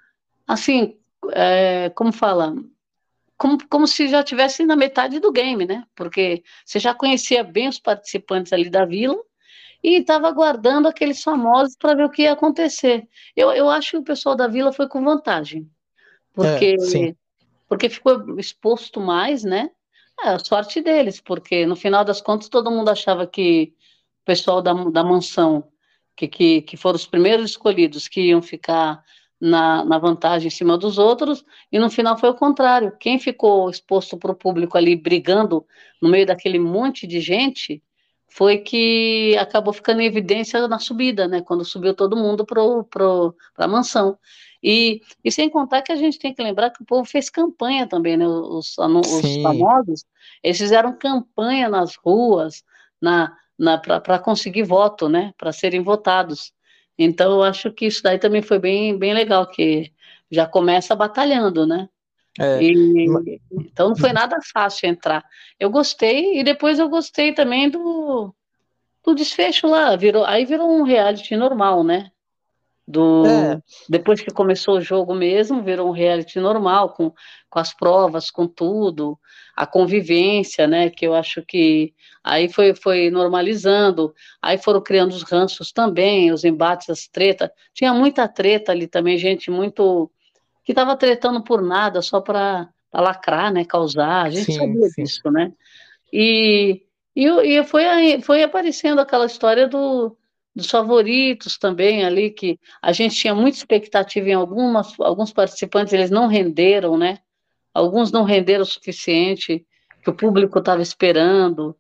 [SPEAKER 2] assim, é, como fala, como, como se já tivesse na metade do game, né? Porque você já conhecia bem os participantes ali da vila e estava aguardando aqueles famosos para ver o que ia acontecer. Eu, eu acho que o pessoal da vila foi com vantagem, porque, é, porque ficou exposto mais, né? É a sorte deles, porque no final das contas todo mundo achava que o pessoal da, da mansão, que, que, que foram os primeiros escolhidos, que iam ficar na, na vantagem em cima dos outros, e no final foi o contrário. Quem ficou exposto para o público ali brigando no meio daquele monte de gente foi que acabou ficando em evidência na subida, né? Quando subiu todo mundo para a mansão. E, e sem contar que a gente tem que lembrar que o povo fez campanha também, né? Os, os famosos, eles fizeram campanha nas ruas, na, na para conseguir voto, né? Para serem votados. Então, eu acho que isso daí também foi bem, bem legal, que já começa batalhando, né? É, e, então não foi nada fácil entrar. Eu gostei e depois eu gostei também do, do desfecho lá. Virou, aí virou um reality normal, né? Do é. depois que começou o jogo mesmo, virou um reality normal, com, com as provas, com tudo, a convivência, né? Que eu acho que aí foi, foi normalizando, aí foram criando os ranços também, os embates, as tretas. Tinha muita treta ali também, gente muito que estava tretando por nada, só para lacrar, né? Causar, a gente sim, sabia sim. disso, né? E, e, e foi, foi aparecendo aquela história do dos favoritos também ali, que a gente tinha muita expectativa em algumas, alguns participantes, eles não renderam, né? Alguns não renderam o suficiente que o público estava esperando.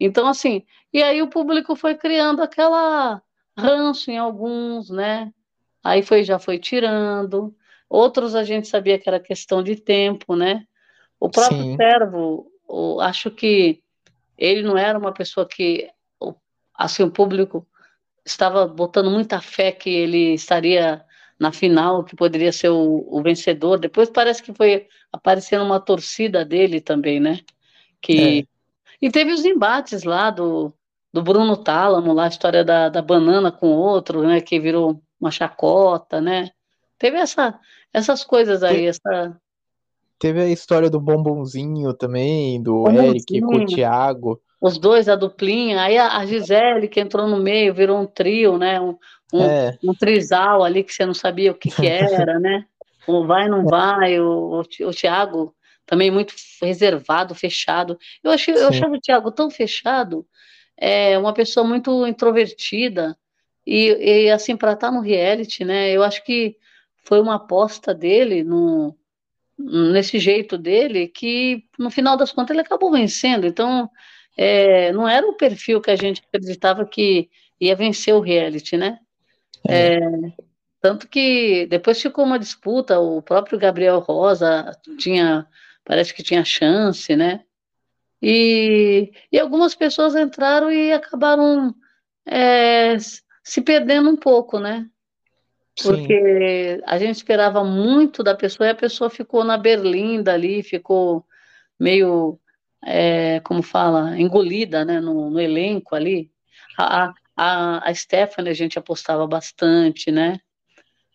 [SPEAKER 2] Então, assim, e aí o público foi criando aquela ranço em alguns, né? Aí foi, já foi tirando. Outros a gente sabia que era questão de tempo, né? O próprio Sim. Servo, acho que ele não era uma pessoa que, assim, o público estava botando muita fé que ele estaria na final, que poderia ser o, o vencedor. Depois parece que foi aparecendo uma torcida dele também, né? Que... É. E teve os embates lá do, do Bruno Tálamo, lá a história da, da banana com outro, né? Que virou uma chacota, né? Teve essa, essas coisas aí, essa...
[SPEAKER 1] Teve a história do bombonzinho também, do Eric com o Thiago
[SPEAKER 2] os dois, a duplinha, aí a, Gisele que entrou no meio, virou um trio, né? Um, um, é. um trisal ali que você não sabia o que, que era, né? O vai, não vai, o, o, o Thiago também muito reservado, fechado. Eu, achei, eu achava o Thiago tão fechado, é uma pessoa muito introvertida, e, e assim, para estar tá no reality, né? Eu acho que foi uma aposta dele no, nesse jeito dele que no final das contas ele acabou vencendo. Então é, não era o perfil que a gente acreditava que ia vencer o reality, né? É. É, tanto que depois ficou uma disputa, o próprio Gabriel Rosa tinha, parece que tinha chance, né? E, e algumas pessoas entraram e acabaram é, se perdendo um pouco, né? Porque Sim. a gente esperava muito da pessoa e a pessoa ficou na berlinda ali, ficou meio é, como fala, engolida né, no, no elenco ali. A, a, a Stephanie a gente apostava bastante, né?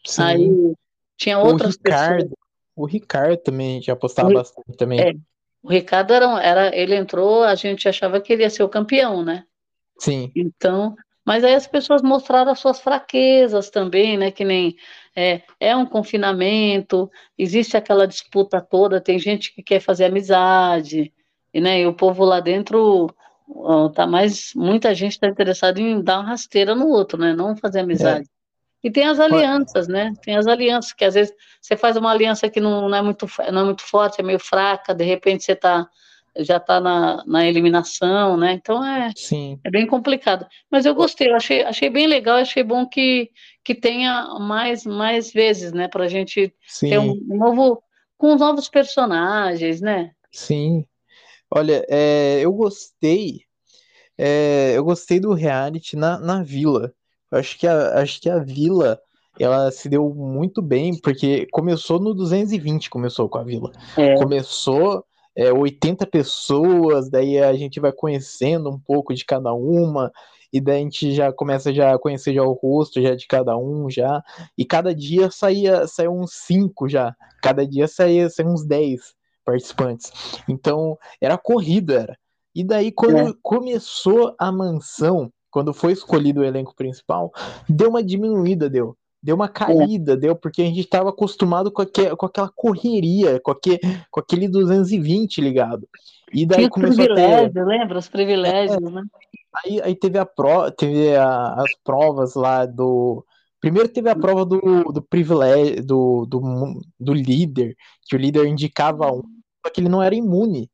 [SPEAKER 2] Sim. Aí tinha outras
[SPEAKER 1] o Ricardo, pessoas. O Ricardo também a gente apostava o, bastante também.
[SPEAKER 2] É, o Ricardo era, era, ele entrou, a gente achava que ele ia ser o campeão, né?
[SPEAKER 1] Sim.
[SPEAKER 2] Então, mas aí as pessoas mostraram as suas fraquezas também, né? Que nem é, é um confinamento, existe aquela disputa toda, tem gente que quer fazer amizade, e, né, e o povo lá dentro tá mais muita gente está interessada em dar uma rasteira no outro, né? Não fazer amizade. É. E tem as alianças, né? Tem as alianças que às vezes você faz uma aliança que não, não é muito não é muito forte, é meio fraca, de repente você tá já está na, na eliminação, né? Então é,
[SPEAKER 1] Sim.
[SPEAKER 2] é bem complicado. Mas eu gostei, eu achei, achei bem legal, achei bom que, que tenha mais, mais vezes, né? Para a gente Sim. ter um novo, com novos personagens, né?
[SPEAKER 1] Sim. Olha, é, eu gostei. É, eu gostei do reality na, na vila. Eu acho que a, acho que a vila ela se deu muito bem, porque começou no 220, começou com a vila. É. Começou é, 80 pessoas, daí a gente vai conhecendo um pouco de cada uma, e daí a gente já começa já a conhecer já o rosto já de cada um já, e cada dia saía, saía uns 5 já, cada dia saía, saía uns 10 participantes. Então, era corrida, era. E daí, quando é. começou a mansão, quando foi escolhido o elenco principal, deu uma diminuída, deu. Deu uma caída, é. deu, porque a gente estava acostumado com, aquel, com aquela correria, com, aquele, com aquele 220 ligado.
[SPEAKER 2] E daí Tinha começou privilégio, a ter... lembra? Os privilégios, é, né?
[SPEAKER 1] Aí, aí teve, a pro, teve a, as provas lá do, Primeiro teve a prova do, do privilégio, do, do, do líder, que o líder indicava um, só que ele não era imune.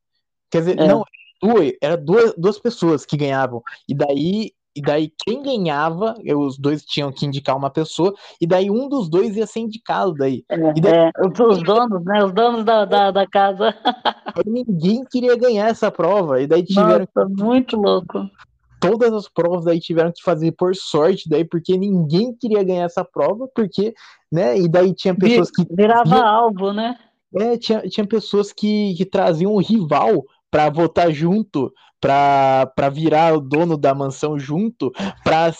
[SPEAKER 1] Quer dizer, é. não, duas, era duas, duas pessoas que ganhavam. E daí, e daí quem ganhava, os dois tinham que indicar uma pessoa, e daí um dos dois ia ser indicado daí.
[SPEAKER 2] É,
[SPEAKER 1] daí,
[SPEAKER 2] é, os donos, né? Os donos da, da, da casa.
[SPEAKER 1] Ninguém queria ganhar essa prova. E daí tiveram.
[SPEAKER 2] Nossa, muito louco
[SPEAKER 1] todas as provas daí tiveram que fazer por sorte, daí porque ninguém queria ganhar essa prova, porque, né, e daí tinha pessoas que...
[SPEAKER 2] Virava alvo, né?
[SPEAKER 1] É, tinha, tinha pessoas que, que traziam um rival para votar junto, para virar o dono da mansão junto, para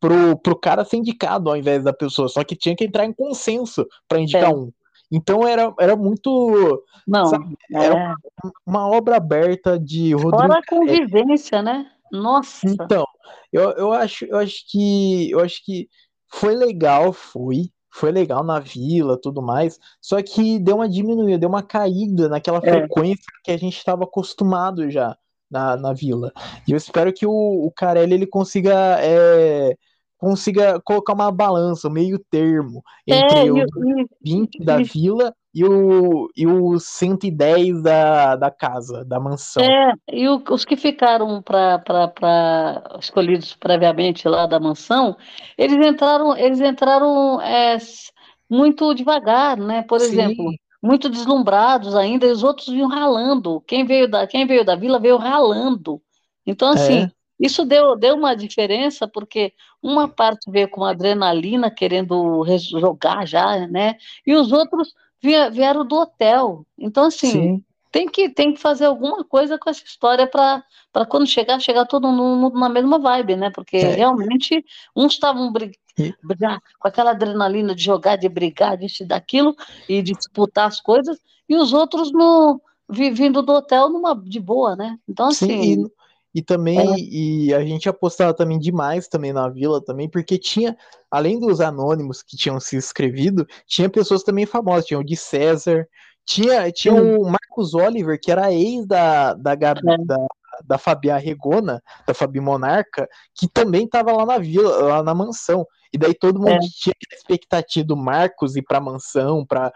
[SPEAKER 1] pro, pro cara ser indicado ao invés da pessoa. Só que tinha que entrar em consenso para indicar é. um. Então era, era muito.
[SPEAKER 2] Não. Sabe,
[SPEAKER 1] era é. uma, uma, obra aberta de
[SPEAKER 2] Rodrigo. Fora a convivência, né? Nossa.
[SPEAKER 1] Então, eu, eu, acho, eu acho que. Eu acho que foi legal, foi. Foi legal na vila, tudo mais. Só que deu uma diminuída, deu uma caída naquela é. frequência que a gente estava acostumado já na, na vila. E eu espero que o, o Carelli ele consiga é, consiga colocar uma balança, um meio termo entre é, o 20 da vila e o, e o 110 da, da casa, da mansão.
[SPEAKER 2] É, e o, os que ficaram para escolhidos previamente lá da mansão, eles entraram, eles entraram é, muito devagar, né? Por Sim. exemplo, muito deslumbrados ainda, e os outros vinham ralando. Quem veio da, quem veio da vila veio ralando. Então, assim, é. isso deu, deu uma diferença, porque uma parte veio com adrenalina, querendo jogar já, né? E os outros vieram do hotel. Então, assim, tem que, tem que fazer alguma coisa com essa história para quando chegar, chegar todo mundo na mesma vibe, né? Porque é. realmente uns estavam brigar com aquela adrenalina de jogar, de brigar, disso e daquilo, e de disputar as coisas, e os outros no, vindo do hotel numa de boa, né? Então, assim.
[SPEAKER 1] Sim, e e também, é. e a gente apostava também demais também na vila também, porque tinha, além dos anônimos que tinham se inscrevido, tinha pessoas também famosas, tinha o de César, tinha, tinha o Marcos Oliver, que era ex da, da, Gabi, é. da, da Fabi Arregona, da Fabi Monarca, que também estava lá na vila, lá na mansão. E daí todo mundo é. tinha a expectativa do Marcos ir pra mansão para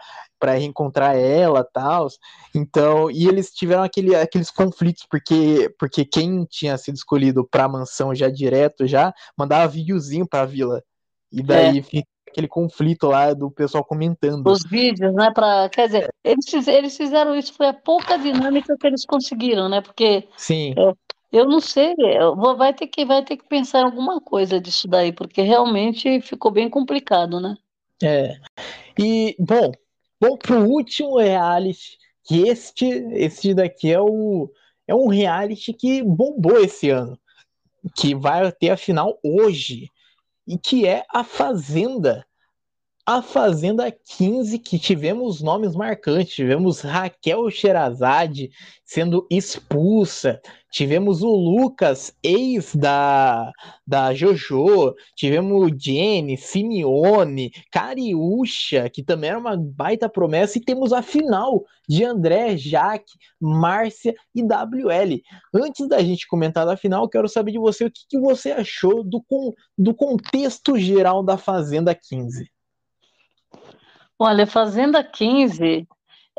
[SPEAKER 1] reencontrar ela tal. Então, e eles tiveram aquele, aqueles conflitos, porque, porque quem tinha sido escolhido pra mansão já direto, já, mandava videozinho pra vila. E daí é. fica aquele conflito lá do pessoal comentando.
[SPEAKER 2] Os vídeos, né? Pra, quer dizer, eles, eles fizeram isso, foi a pouca dinâmica que eles conseguiram, né? Porque
[SPEAKER 1] Sim.
[SPEAKER 2] É, eu não sei, vou, vai ter que vai ter que pensar em alguma coisa disso daí, porque realmente ficou bem complicado, né?
[SPEAKER 1] É. E bom, bom pro último reality, que este este daqui é o é um reality que bombou esse ano, que vai ter a final hoje, e que é a Fazenda a Fazenda 15, que tivemos nomes marcantes, tivemos Raquel Sherazade sendo expulsa, tivemos o Lucas, ex da, da Jojo, tivemos Jenny, Simeone, Cariúcha, que também era uma baita promessa, e temos a final de André, Jaque, Márcia e WL. Antes da gente comentar da final, quero saber de você o que, que você achou do, do contexto geral da Fazenda 15.
[SPEAKER 2] Olha, Fazenda 15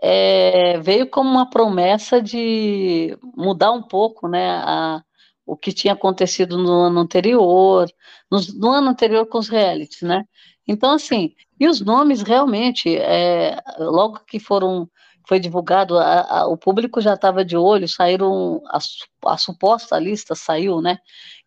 [SPEAKER 2] é, veio como uma promessa de mudar um pouco, né, a, o que tinha acontecido no ano anterior, no, no, ano anterior com os realities, né? Então, assim, e os nomes realmente, é, logo que foram, foi divulgado, a, a, o público já estava de olho, saíram, a, a suposta lista saiu, né?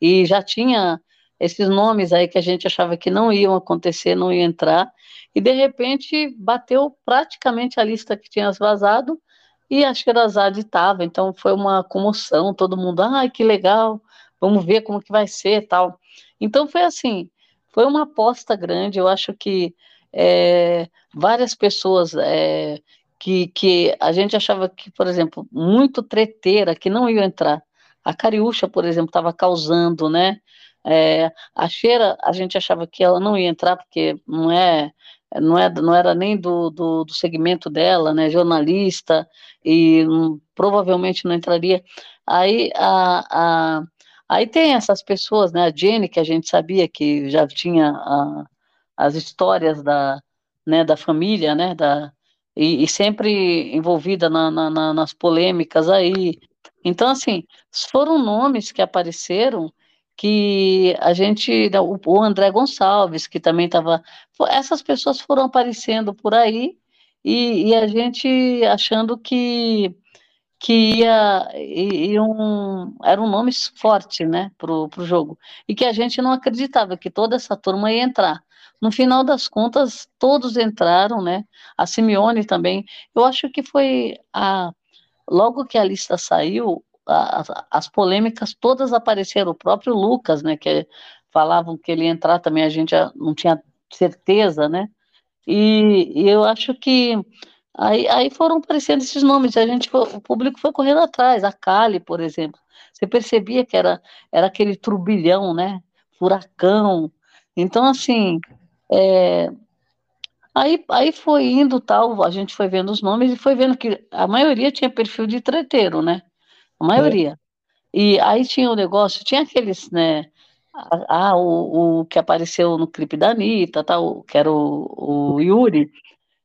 [SPEAKER 2] E já tinha esses nomes aí que a gente achava que não iam acontecer, não iam entrar, e de repente bateu praticamente a lista que tinha vazado e a Sherazade estava, então foi uma comoção, todo mundo, ai, que legal, vamos ver como que vai ser tal. Então foi assim, foi uma aposta grande, eu acho que é, várias pessoas é, que, que a gente achava que, por exemplo, muito treteira, que não iam entrar. A Cariúcha, por exemplo, estava causando, né? É, a Cheira, a gente achava que ela não ia entrar, porque não é não, é, não era nem do, do, do segmento dela, né, jornalista, e um, provavelmente não entraria. Aí, a, a, aí tem essas pessoas, né, a Jenny, que a gente sabia que já tinha a, as histórias da, né, da família, né, da, e, e sempre envolvida na, na, nas polêmicas aí. Então, assim, foram nomes que apareceram que a gente, o André Gonçalves, que também estava, essas pessoas foram aparecendo por aí e, e a gente achando que que ia, iam, era um nome forte, né, pro, pro jogo, e que a gente não acreditava que toda essa turma ia entrar. No final das contas, todos entraram, né, a Simeone também, eu acho que foi a, logo que a lista saiu, as, as polêmicas todas apareceram, o próprio Lucas, né, que falavam que ele ia entrar também, a gente não tinha certeza, né, e, e eu acho que aí, aí foram aparecendo esses nomes, a gente, o público foi correndo atrás, a Kali, por exemplo, você percebia que era, era aquele turbilhão, né, furacão, então, assim, é, Aí, aí foi indo tal, a gente foi vendo os nomes e foi vendo que a maioria tinha perfil de treteiro, né? A maioria. É. E aí tinha o um negócio, tinha aqueles, né? Ah, o, o que apareceu no clipe da Anitta, tal, que era o, o Yuri.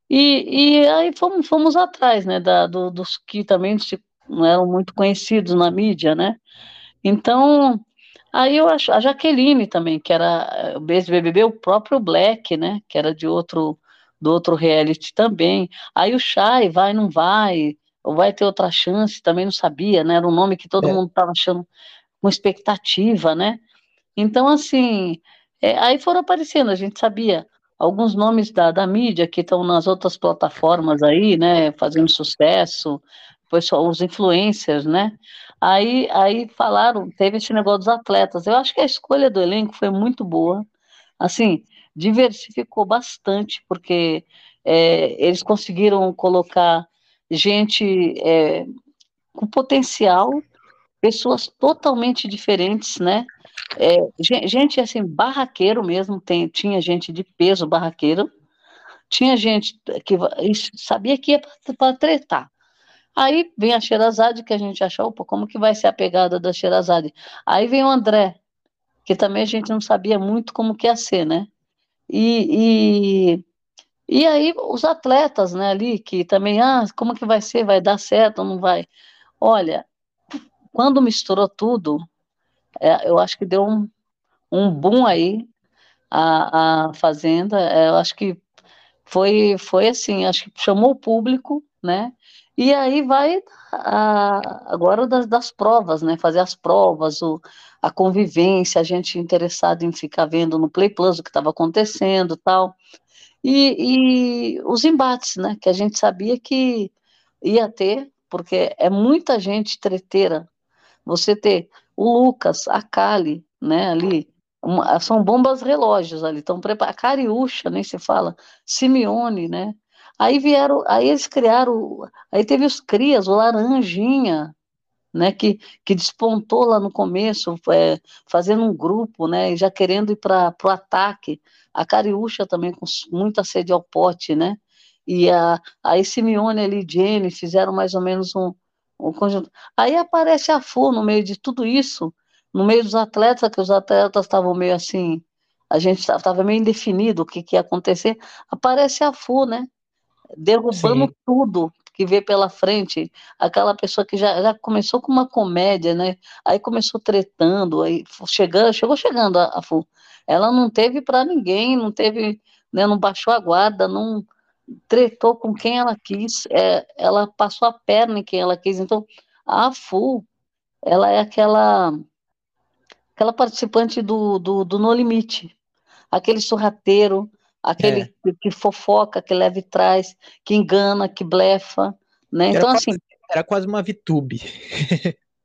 [SPEAKER 2] E, e aí fomos, fomos atrás, né? Da, do, dos que também não eram muito conhecidos na mídia, né? Então, aí eu acho, a Jaqueline também, que era o BBB, o próprio Black, né? Que era de outro do outro reality também. Aí o Chay vai, não vai, vai ter outra chance, também não sabia, né? Era um nome que todo é. mundo estava achando com expectativa, né? Então, assim, é, aí foram aparecendo, a gente sabia alguns nomes da, da mídia que estão nas outras plataformas aí, né, fazendo sucesso, depois os influencers, né? Aí, aí falaram, teve esse negócio dos atletas. Eu acho que a escolha do elenco foi muito boa. Assim, diversificou bastante, porque é, eles conseguiram colocar gente é, com potencial, pessoas totalmente diferentes, né? É, gente assim, barraqueiro mesmo, tem, tinha gente de peso barraqueiro, tinha gente que sabia que ia para tretar. Aí vem a Xerazade, que a gente achou, opa, como que vai ser a pegada da Xerazade? Aí vem o André, que também a gente não sabia muito como que ia ser, né? E, e, e aí os atletas, né, ali, que também, ah, como que vai ser? Vai dar certo ou não vai? Olha, quando misturou tudo, é, eu acho que deu um, um boom aí a, a Fazenda, é, eu acho que foi, foi assim, acho que chamou o público, né, e aí vai a, agora das, das, provas, né? Fazer as provas, o, a convivência, a gente interessado em ficar vendo no Play Plus o que estava acontecendo tal. E, e os embates, né? Que a gente sabia que ia ter, porque é muita gente treteira. Você ter o Lucas, a Kali, né? Ali, uma, são bombas relógios ali, estão preparados. A Cariúcha, nem se fala, Simeone, né? Aí vieram, aí eles criaram, aí teve os crias, o Laranjinha, né, que, que despontou lá no começo, é, fazendo um grupo, né, já querendo ir para o ataque. A Cariúcha também com muita sede ao pote, né, e a, a Simeone ali, Jenny, fizeram mais ou menos um, um conjunto. Aí aparece a FU no meio de tudo isso, no meio dos atletas, que os atletas estavam meio assim, a gente estava meio indefinido o que, que ia acontecer, aparece a FU, né, derrubando Sim. tudo que vê pela frente, aquela pessoa que já, já começou com uma comédia, né? Aí começou tretando, aí chegando, chegou chegando a, a Fu. Ela não teve para ninguém, não teve, né, não baixou a guarda, não tretou com quem ela quis, é, ela passou a perna em quem ela quis. Então, a Fu, ela é aquela aquela participante do, do, do No Limite, aquele sorrateiro, aquele é. que, que, fofoca, que leva e traz, que engana, que blefa, né? Então,
[SPEAKER 1] era
[SPEAKER 2] assim...
[SPEAKER 1] Quase, era quase uma VTube.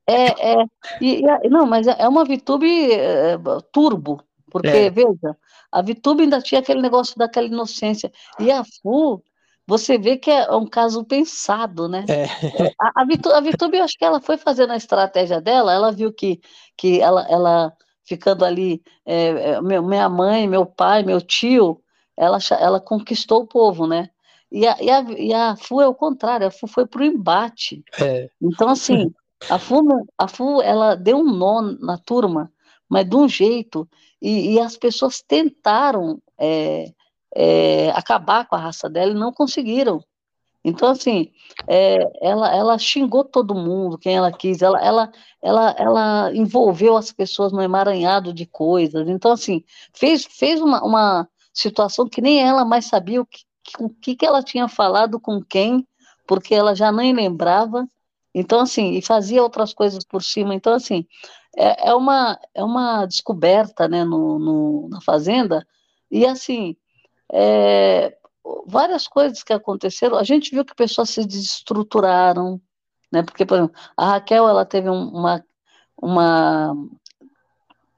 [SPEAKER 2] é, é, e, e, não, mas é uma VTube é, turbo, porque, é. veja, a VTube ainda tinha aquele negócio daquela inocência, e a FU, você vê que é um caso pensado, né? É. A, a, a Vitube, eu acho que ela foi fazendo a estratégia dela, ela viu que, que ela, ela ficando ali, é, minha mãe, meu pai, meu tio, ela, ela conquistou o povo, né? E a, e a, e a FU é o contrário, a FU foi para o embate. É. Então, assim, a FU, a FU ela deu um nó na turma, mas de um jeito, e, e as pessoas tentaram é, é, acabar com a raça dela e não conseguiram. Então, assim, é, ela, ela xingou todo mundo, quem ela quis, ela, ela, ela, ela envolveu as pessoas no emaranhado de coisas. Então, assim, fez, fez uma, uma, situação que nem ela mais sabia o que, o que, que ela tinha falado com quem, porque ela já nem lembrava. Então, assim, e fazia outras coisas por cima. Então, assim, é, é uma, é uma descoberta, né, no, no na Fazenda, e, assim, é, várias coisas que aconteceram, a gente viu que pessoas se desestruturaram, né? Porque, por exemplo, a Raquel, ela teve uma, uma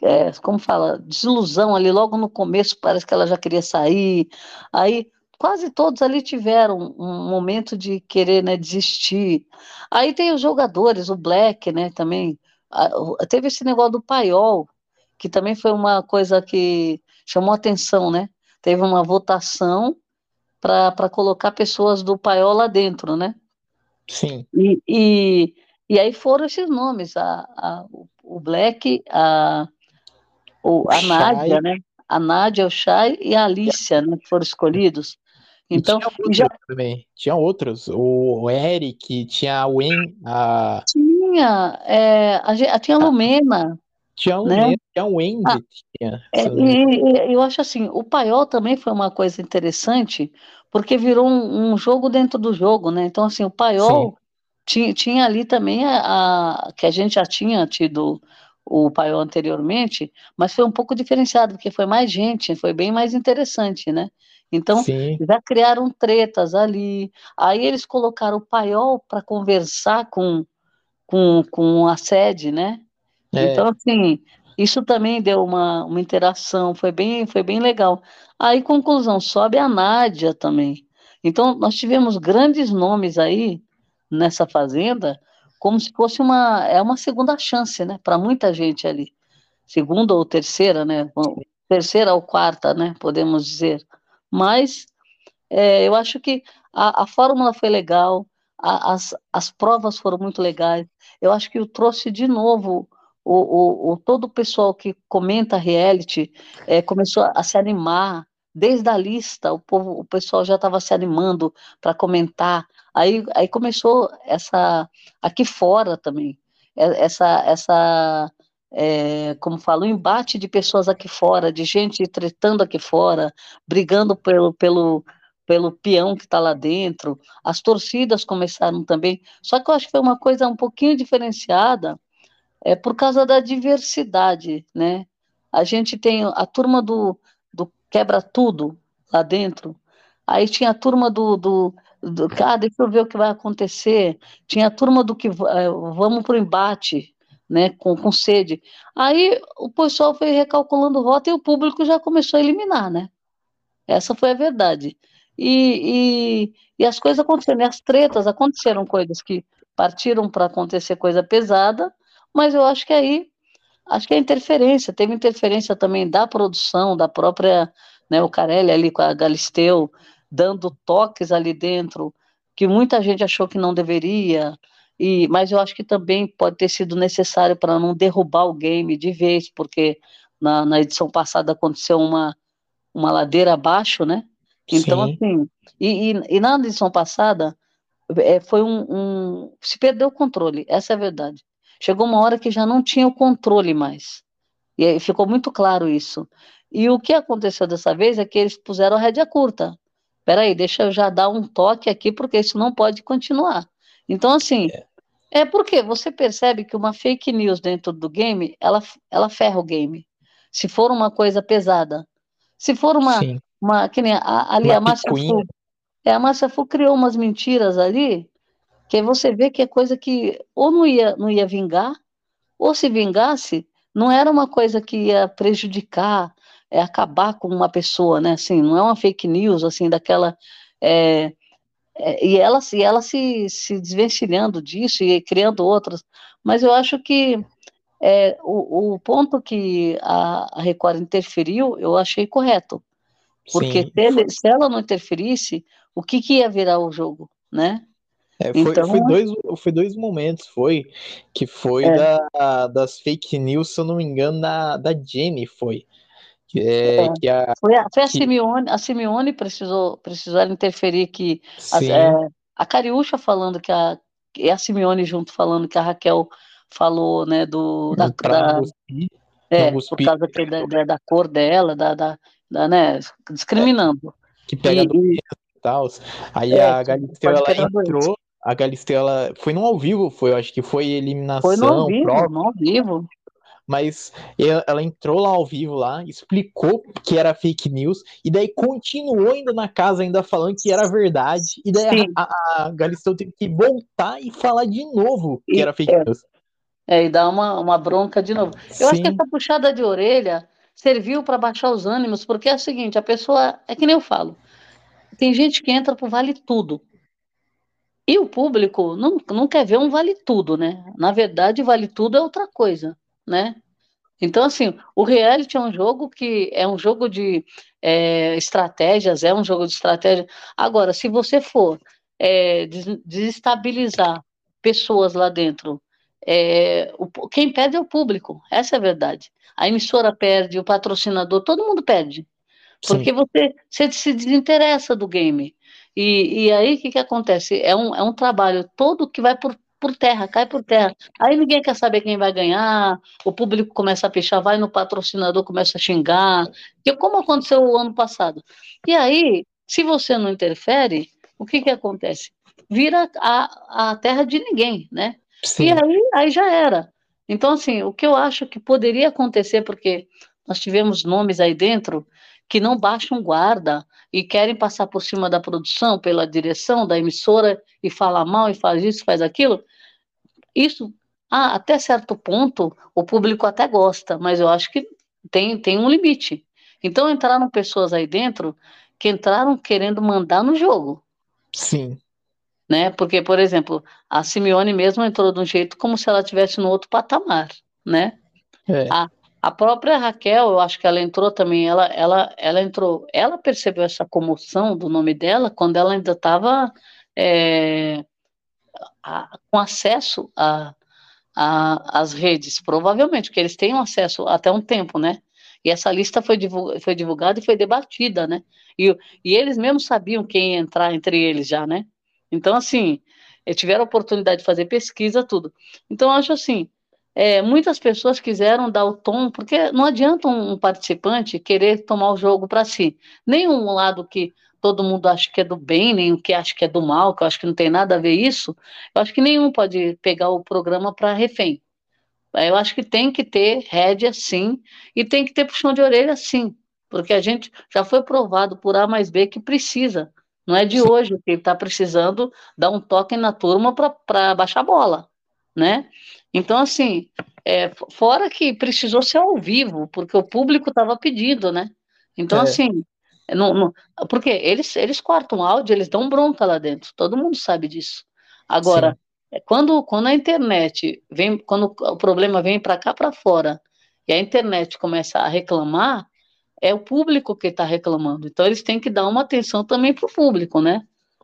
[SPEAKER 2] é, como fala, desilusão ali logo no começo, parece que ela já queria sair. Aí quase todos ali tiveram um momento de querer né, desistir. Aí tem os jogadores, o Black, né, também. Teve esse negócio do paiol, que também foi uma coisa que chamou atenção, né? Teve uma votação para colocar pessoas do paiol lá dentro, né?
[SPEAKER 1] Sim.
[SPEAKER 2] E, e, e aí foram esses nomes, a, a, o Black, a, o, a Nádia, né? A Nádia, o Chay e a Alicia, né? Que foram escolhidos. Então,
[SPEAKER 1] tinha outros já... também. Tinha outros. O Eric, tinha a Wen, a.
[SPEAKER 2] Tinha, é, a, tinha a Lumena.
[SPEAKER 1] Tinha a Lumena, né? tinha a Wendy. Ah, tinha,
[SPEAKER 2] é, e, e, eu acho assim, o paiol também foi uma coisa interessante, porque virou um, um jogo dentro do jogo, né? Então, assim, o paiol tinha, tinha ali também a, a, que a gente já tinha tido o paiol anteriormente, mas foi um pouco diferenciado, porque foi mais gente, foi bem mais interessante, né? Então, Sim. já criaram tretas ali. Aí eles colocaram o paiol para conversar com, com, com a sede, né? É. Então, assim, isso também deu uma, uma interação, foi bem, foi bem legal. Aí, conclusão, sobe a Nádia também. Então, nós tivemos grandes nomes aí nessa fazenda, como se fosse uma, é uma segunda chance, né, para muita gente ali. Segunda ou terceira, né? Terceira ou quarta, né? Podemos dizer. Mas é, eu acho que a, a fórmula foi legal, a, as, as provas foram muito legais. Eu acho que eu trouxe de novo o, o, o todo o pessoal que comenta reality é, começou a se animar. Desde a lista, o, povo, o pessoal já estava se animando para comentar. Aí, aí começou essa aqui fora também é, essa essa é, como falo, um embate de pessoas aqui fora, de gente tretando aqui fora, brigando pelo, pelo, pelo peão que está lá dentro. As torcidas começaram também. Só que eu acho que foi uma coisa um pouquinho diferenciada, é por causa da diversidade, né? A gente tem a turma do, do quebra tudo lá dentro. Aí tinha a turma do, do, ah, deixa eu ver o que vai acontecer. Tinha a turma do que é, vamos para o embate né, com, com sede. Aí o pessoal foi recalculando rota e o público já começou a eliminar, né? Essa foi a verdade. E, e, e as coisas aconteceram, as tretas aconteceram coisas que partiram para acontecer coisa pesada, mas eu acho que aí, acho que a interferência, teve interferência também da produção, da própria, né, o Carelli ali com a Galisteu, dando toques ali dentro, que muita gente achou que não deveria, e, mas eu acho que também pode ter sido necessário para não derrubar o game de vez, porque na, na edição passada aconteceu uma, uma ladeira abaixo, né? Então, Sim. assim, e, e, e, na edição passada é, foi um, um, Se perdeu o controle, essa é a verdade. Chegou uma hora que já não tinha o controle mais. E aí ficou muito claro isso. E o que aconteceu dessa vez é que eles puseram a rédea curta. Peraí, deixa eu já dar um toque aqui, porque isso não pode continuar. Então, assim, é. É porque você percebe que uma fake news dentro do game, ela, ela ferra o game. Se for uma coisa pesada. Se for uma. uma que nem a, ali uma a Márcia Fu. É, a Márcia Fu criou umas mentiras ali, que você vê que é coisa que ou não ia, não ia vingar, ou se vingasse, não era uma coisa que ia prejudicar, é, acabar com uma pessoa, né? Assim, não é uma fake news, assim, daquela. É, é, e ela, e ela se, se desvencilhando disso e criando outras. Mas eu acho que é, o, o, ponto que a, a, Record interferiu, eu achei correto. Porque se, ele, se, ela não interferisse, o que, que ia virar o jogo, né?
[SPEAKER 1] É, foi, então, foi, dois, foi dois momentos, foi que foi é. da, das fake news, se eu não me engano, da, da Jenny, foi.
[SPEAKER 2] É, é. Que a, foi a, foi a que... Simeone, a Simeone precisou, precisou interferir que a, é, a Cariúcha falando que a e a Simeone junto falando que a Raquel falou, né, do da, da é, por causa que, da, da, da, cor dela, da, da, da né, discriminando.
[SPEAKER 1] Que pega e, do e tal. Aí é, a Galisteu ela entrou, a Galisteu ela foi no ao vivo, foi, eu acho que foi eliminação,
[SPEAKER 2] foi no ao vivo, prova. no ao vivo.
[SPEAKER 1] Mas ela entrou lá ao vivo lá, explicou que era fake news, e daí continuou ainda na casa, ainda falando que era verdade, e daí a, a, a Galisteu teve que voltar e falar de novo que e, era fake é, news.
[SPEAKER 2] É, e dar uma, uma bronca de novo. Eu Sim. acho que essa puxada de orelha serviu para baixar os ânimos, porque é o seguinte, a pessoa, é que nem eu falo, tem gente que entra por vale tudo. E o público não, não quer ver um vale tudo, né? Na verdade, vale tudo é outra coisa, né? Então, assim, o reality é um jogo que é um jogo de é, estratégias, é um jogo de estratégia. Agora, se você for é, desestabilizar pessoas lá dentro, é, o, quem perde é o público, essa é a verdade. A emissora perde, o patrocinador, todo mundo perde. Porque você, você se desinteressa do game. E, e aí o que, que acontece? É um, é um trabalho todo que vai por, por terra, cai por terra. Aí ninguém quer saber quem vai ganhar, o público começa a pichar, vai no patrocinador, começa a xingar, que como aconteceu o ano passado. E aí, se você não interfere, o que, que acontece? Vira a, a terra de ninguém, né? Sim. E aí, aí já era. Então, assim, o que eu acho que poderia acontecer, porque nós tivemos nomes aí dentro que não baixam guarda e querem passar por cima da produção, pela direção da emissora e falar mal e faz isso, faz aquilo. Isso, ah, até certo ponto, o público até gosta, mas eu acho que tem, tem um limite. Então entraram pessoas aí dentro que entraram querendo mandar no jogo.
[SPEAKER 1] Sim.
[SPEAKER 2] Né? Porque, por exemplo, a Simeone mesmo entrou de um jeito como se ela estivesse no outro patamar, né? É. A, a própria Raquel, eu acho que ela entrou também, ela, ela, ela entrou, ela percebeu essa comoção do nome dela quando ela ainda estava é, com acesso a, a, às redes, provavelmente, porque eles têm acesso até um tempo, né? E essa lista foi, divulgada, foi divulgada e foi debatida, né? E, e eles mesmos sabiam quem ia entrar entre eles já, né? Então, assim, tiveram a oportunidade de fazer pesquisa, tudo. Então, acho assim, é, muitas pessoas quiseram dar o tom, porque não adianta um, participante querer tomar o jogo para si. Nem um lado que todo mundo acha que é do bem, nem o que acha que é do mal, que eu acho que não tem nada a ver isso. Eu acho que nenhum pode pegar o programa para refém. Eu acho que tem que ter rédea, sim, e tem que ter puxão de orelha, sim, porque a gente já foi provado por A mais B que precisa. Não é de sim. hoje que ele está precisando dar um toque na turma para baixar a bola, né? Então, assim, é, fora que precisou ser ao vivo, porque o público estava pedindo, né? Então, é. assim, não, não, porque eles, eles cortam áudio, eles dão bronca lá dentro, todo mundo sabe disso. Agora, Sim. quando, quando a internet vem, quando o problema vem para cá para fora, e a internet começa a reclamar, é o público que está reclamando. Então, eles têm que dar uma atenção também para o público, né?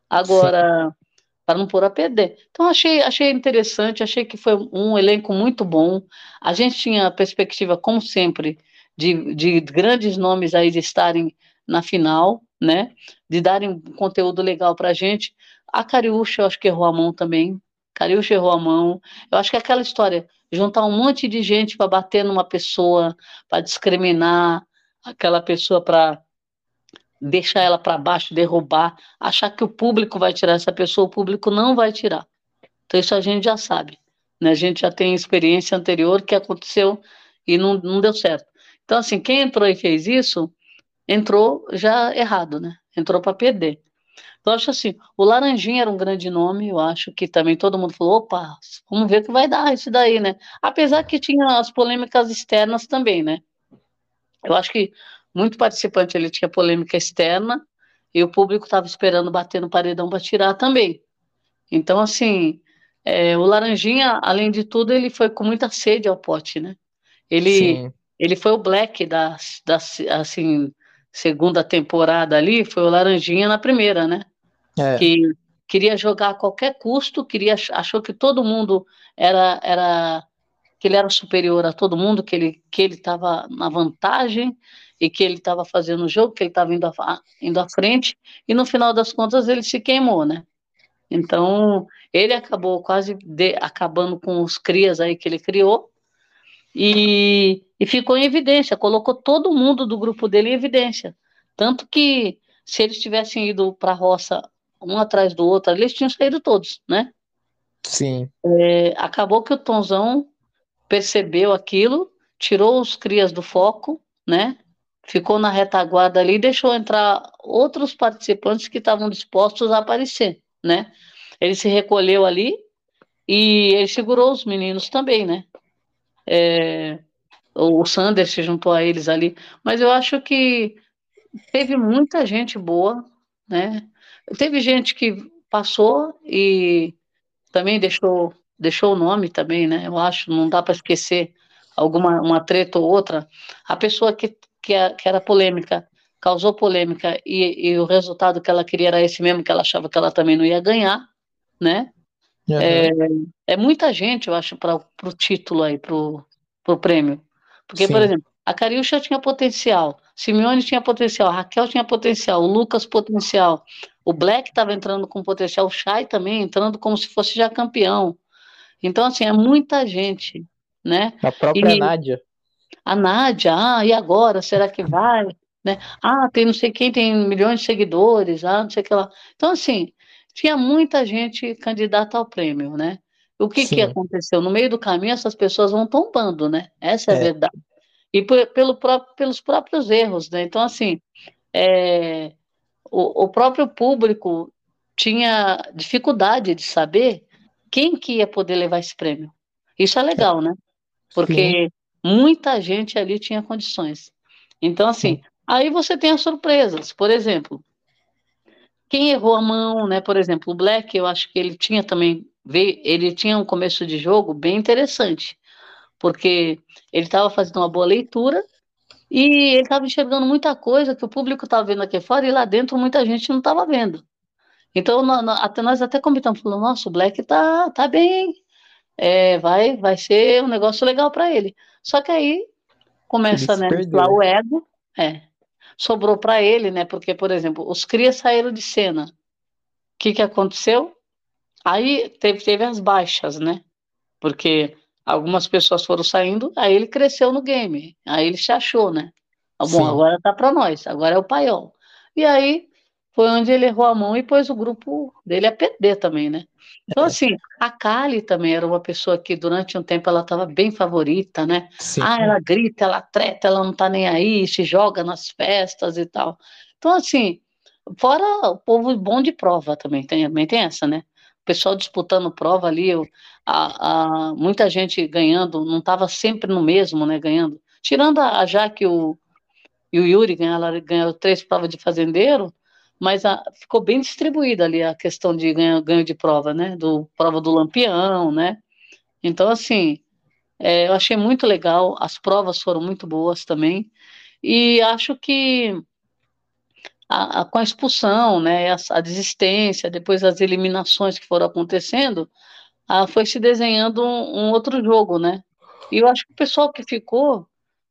[SPEAKER 2] Agora, Sim para não pôr a perder. Então achei, achei interessante, achei que foi um elenco muito bom. A gente tinha a perspectiva, como sempre, de, de grandes nomes aí de estarem na final, né? De darem um conteúdo legal para a gente. A Cariúcha, eu acho que errou a mão também. Cariúcha errou a mão. Eu acho que aquela história, juntar um monte de gente para bater numa pessoa, para discriminar aquela pessoa para deixar ela para baixo, derrubar, achar que o público vai tirar essa pessoa, o público não vai tirar. Então isso a gente já sabe, né? A gente já tem experiência anterior que aconteceu e não, não deu certo. Então assim, quem entrou e fez isso, entrou já errado, né? Entrou para perder. Então acho assim, o Laranjinha era um grande nome, eu acho que também todo mundo falou, opa, vamos ver o que vai dar isso daí, né? Apesar que tinha as polêmicas externas também, né? Eu acho que muito participante, ele tinha polêmica externa e o público estava esperando bater no paredão para tirar também. Então, assim, é, o Laranjinha, além de tudo, ele foi com muita sede ao pote, né? Ele, ele foi o Black da, da assim, segunda temporada ali, foi o Laranjinha na primeira, né? É. Que queria jogar a qualquer custo, queria, achou que todo mundo era, era que ele era superior a todo mundo, que ele que ele estava na vantagem e que ele estava fazendo o jogo, que ele estava indo, indo à frente, e no final das contas ele se queimou, né? Então, ele acabou quase de, acabando com os crias aí que ele criou, e, e ficou em evidência, colocou todo mundo do grupo dele em evidência. Tanto que, se eles tivessem ido para a roça um atrás do outro, eles tinham saído todos, né?
[SPEAKER 1] Sim.
[SPEAKER 2] É, acabou que o Tonzão percebeu aquilo tirou os crias do foco, né? Ficou na retaguarda ali e deixou entrar outros participantes que estavam dispostos a aparecer, né? Ele se recolheu ali e ele segurou os meninos também, né? É, o Sanders se juntou a eles ali, mas eu acho que teve muita gente boa, né? Teve gente que passou e também deixou deixou o nome também, né? Eu acho, não dá para esquecer alguma uma treta ou outra. A pessoa que, que, que era polêmica causou polêmica e, e, o resultado que ela queria era esse mesmo que ela achava que ela também não ia ganhar, né? Uhum. É, é, muita gente, eu acho, para o título aí, para o prêmio. Porque, Sim. por exemplo, a Cariúcha tinha potencial, Simeone tinha potencial, Raquel tinha potencial, o Lucas potencial, o Black estava entrando com potencial, o Chay também entrando como se fosse já campeão. Então, assim, é muita gente, né?
[SPEAKER 1] A própria e, Nádia.
[SPEAKER 2] A Nádia, ah, e agora? Será que vai? Né? Ah, tem não sei quem, tem milhões de seguidores, ah, não sei o que lá. Então, assim, tinha muita gente candidata ao prêmio, né? O que, que aconteceu? No meio do caminho, essas pessoas vão tombando, né? Essa é, é. a verdade. E por, pelo próprio, pelos próprios erros, né? Então, assim, é, o, o próprio público tinha dificuldade de saber quem que ia poder levar esse prêmio. Isso é legal, né? Porque Sim. muita gente ali tinha condições. Então, assim, Sim. aí você tem as surpresas. Por exemplo, quem errou a mão, né? Por exemplo, o Black, eu acho que ele tinha também, ele tinha um começo de jogo bem interessante, porque ele estava fazendo uma boa leitura e ele estava enxergando muita coisa que o público estava vendo aqui fora e lá dentro muita gente não estava vendo. Então, até, nós até comentamos, falando, nossa, o Black tá, tá bem, é, vai, vai ser um negócio legal para ele. Só que aí começa, né, lá o ego, é, sobrou para ele, né? Porque, por exemplo, os crias saíram de cena. O que, que aconteceu? Aí teve, teve as baixas, né? Porque algumas pessoas foram saindo, aí ele cresceu no game. Aí ele se achou, né? Ah, bom, Sim. agora tá para nós, agora é o paiol. E aí foi onde ele errou a mão e pôs o grupo dele a perder também, né? Então, é. assim, a Kali também era uma pessoa que durante um tempo ela estava bem favorita, né? Sim. Ah, ela grita, ela treta, ela não tá nem aí, se joga nas festas e tal. Então, assim, fora o povo bom de prova também, tem, também tem essa, né? O pessoal disputando prova ali, a, a, muita gente ganhando, não estava sempre no mesmo, né? Ganhando. Tirando a, a Jaque e o, e o Yuri ganharam, ganharam três provas de fazendeiro, mas a, ficou bem distribuída ali a questão de ganho, ganho de prova, né? Do prova do Lampião, né? Então, assim, é, eu achei muito legal, as provas foram muito boas também, e acho que a, a, com a expulsão, né, a, a, desistência, depois as eliminações que foram acontecendo, foi se desenhando um, um outro jogo, né? E eu acho que o pessoal que ficou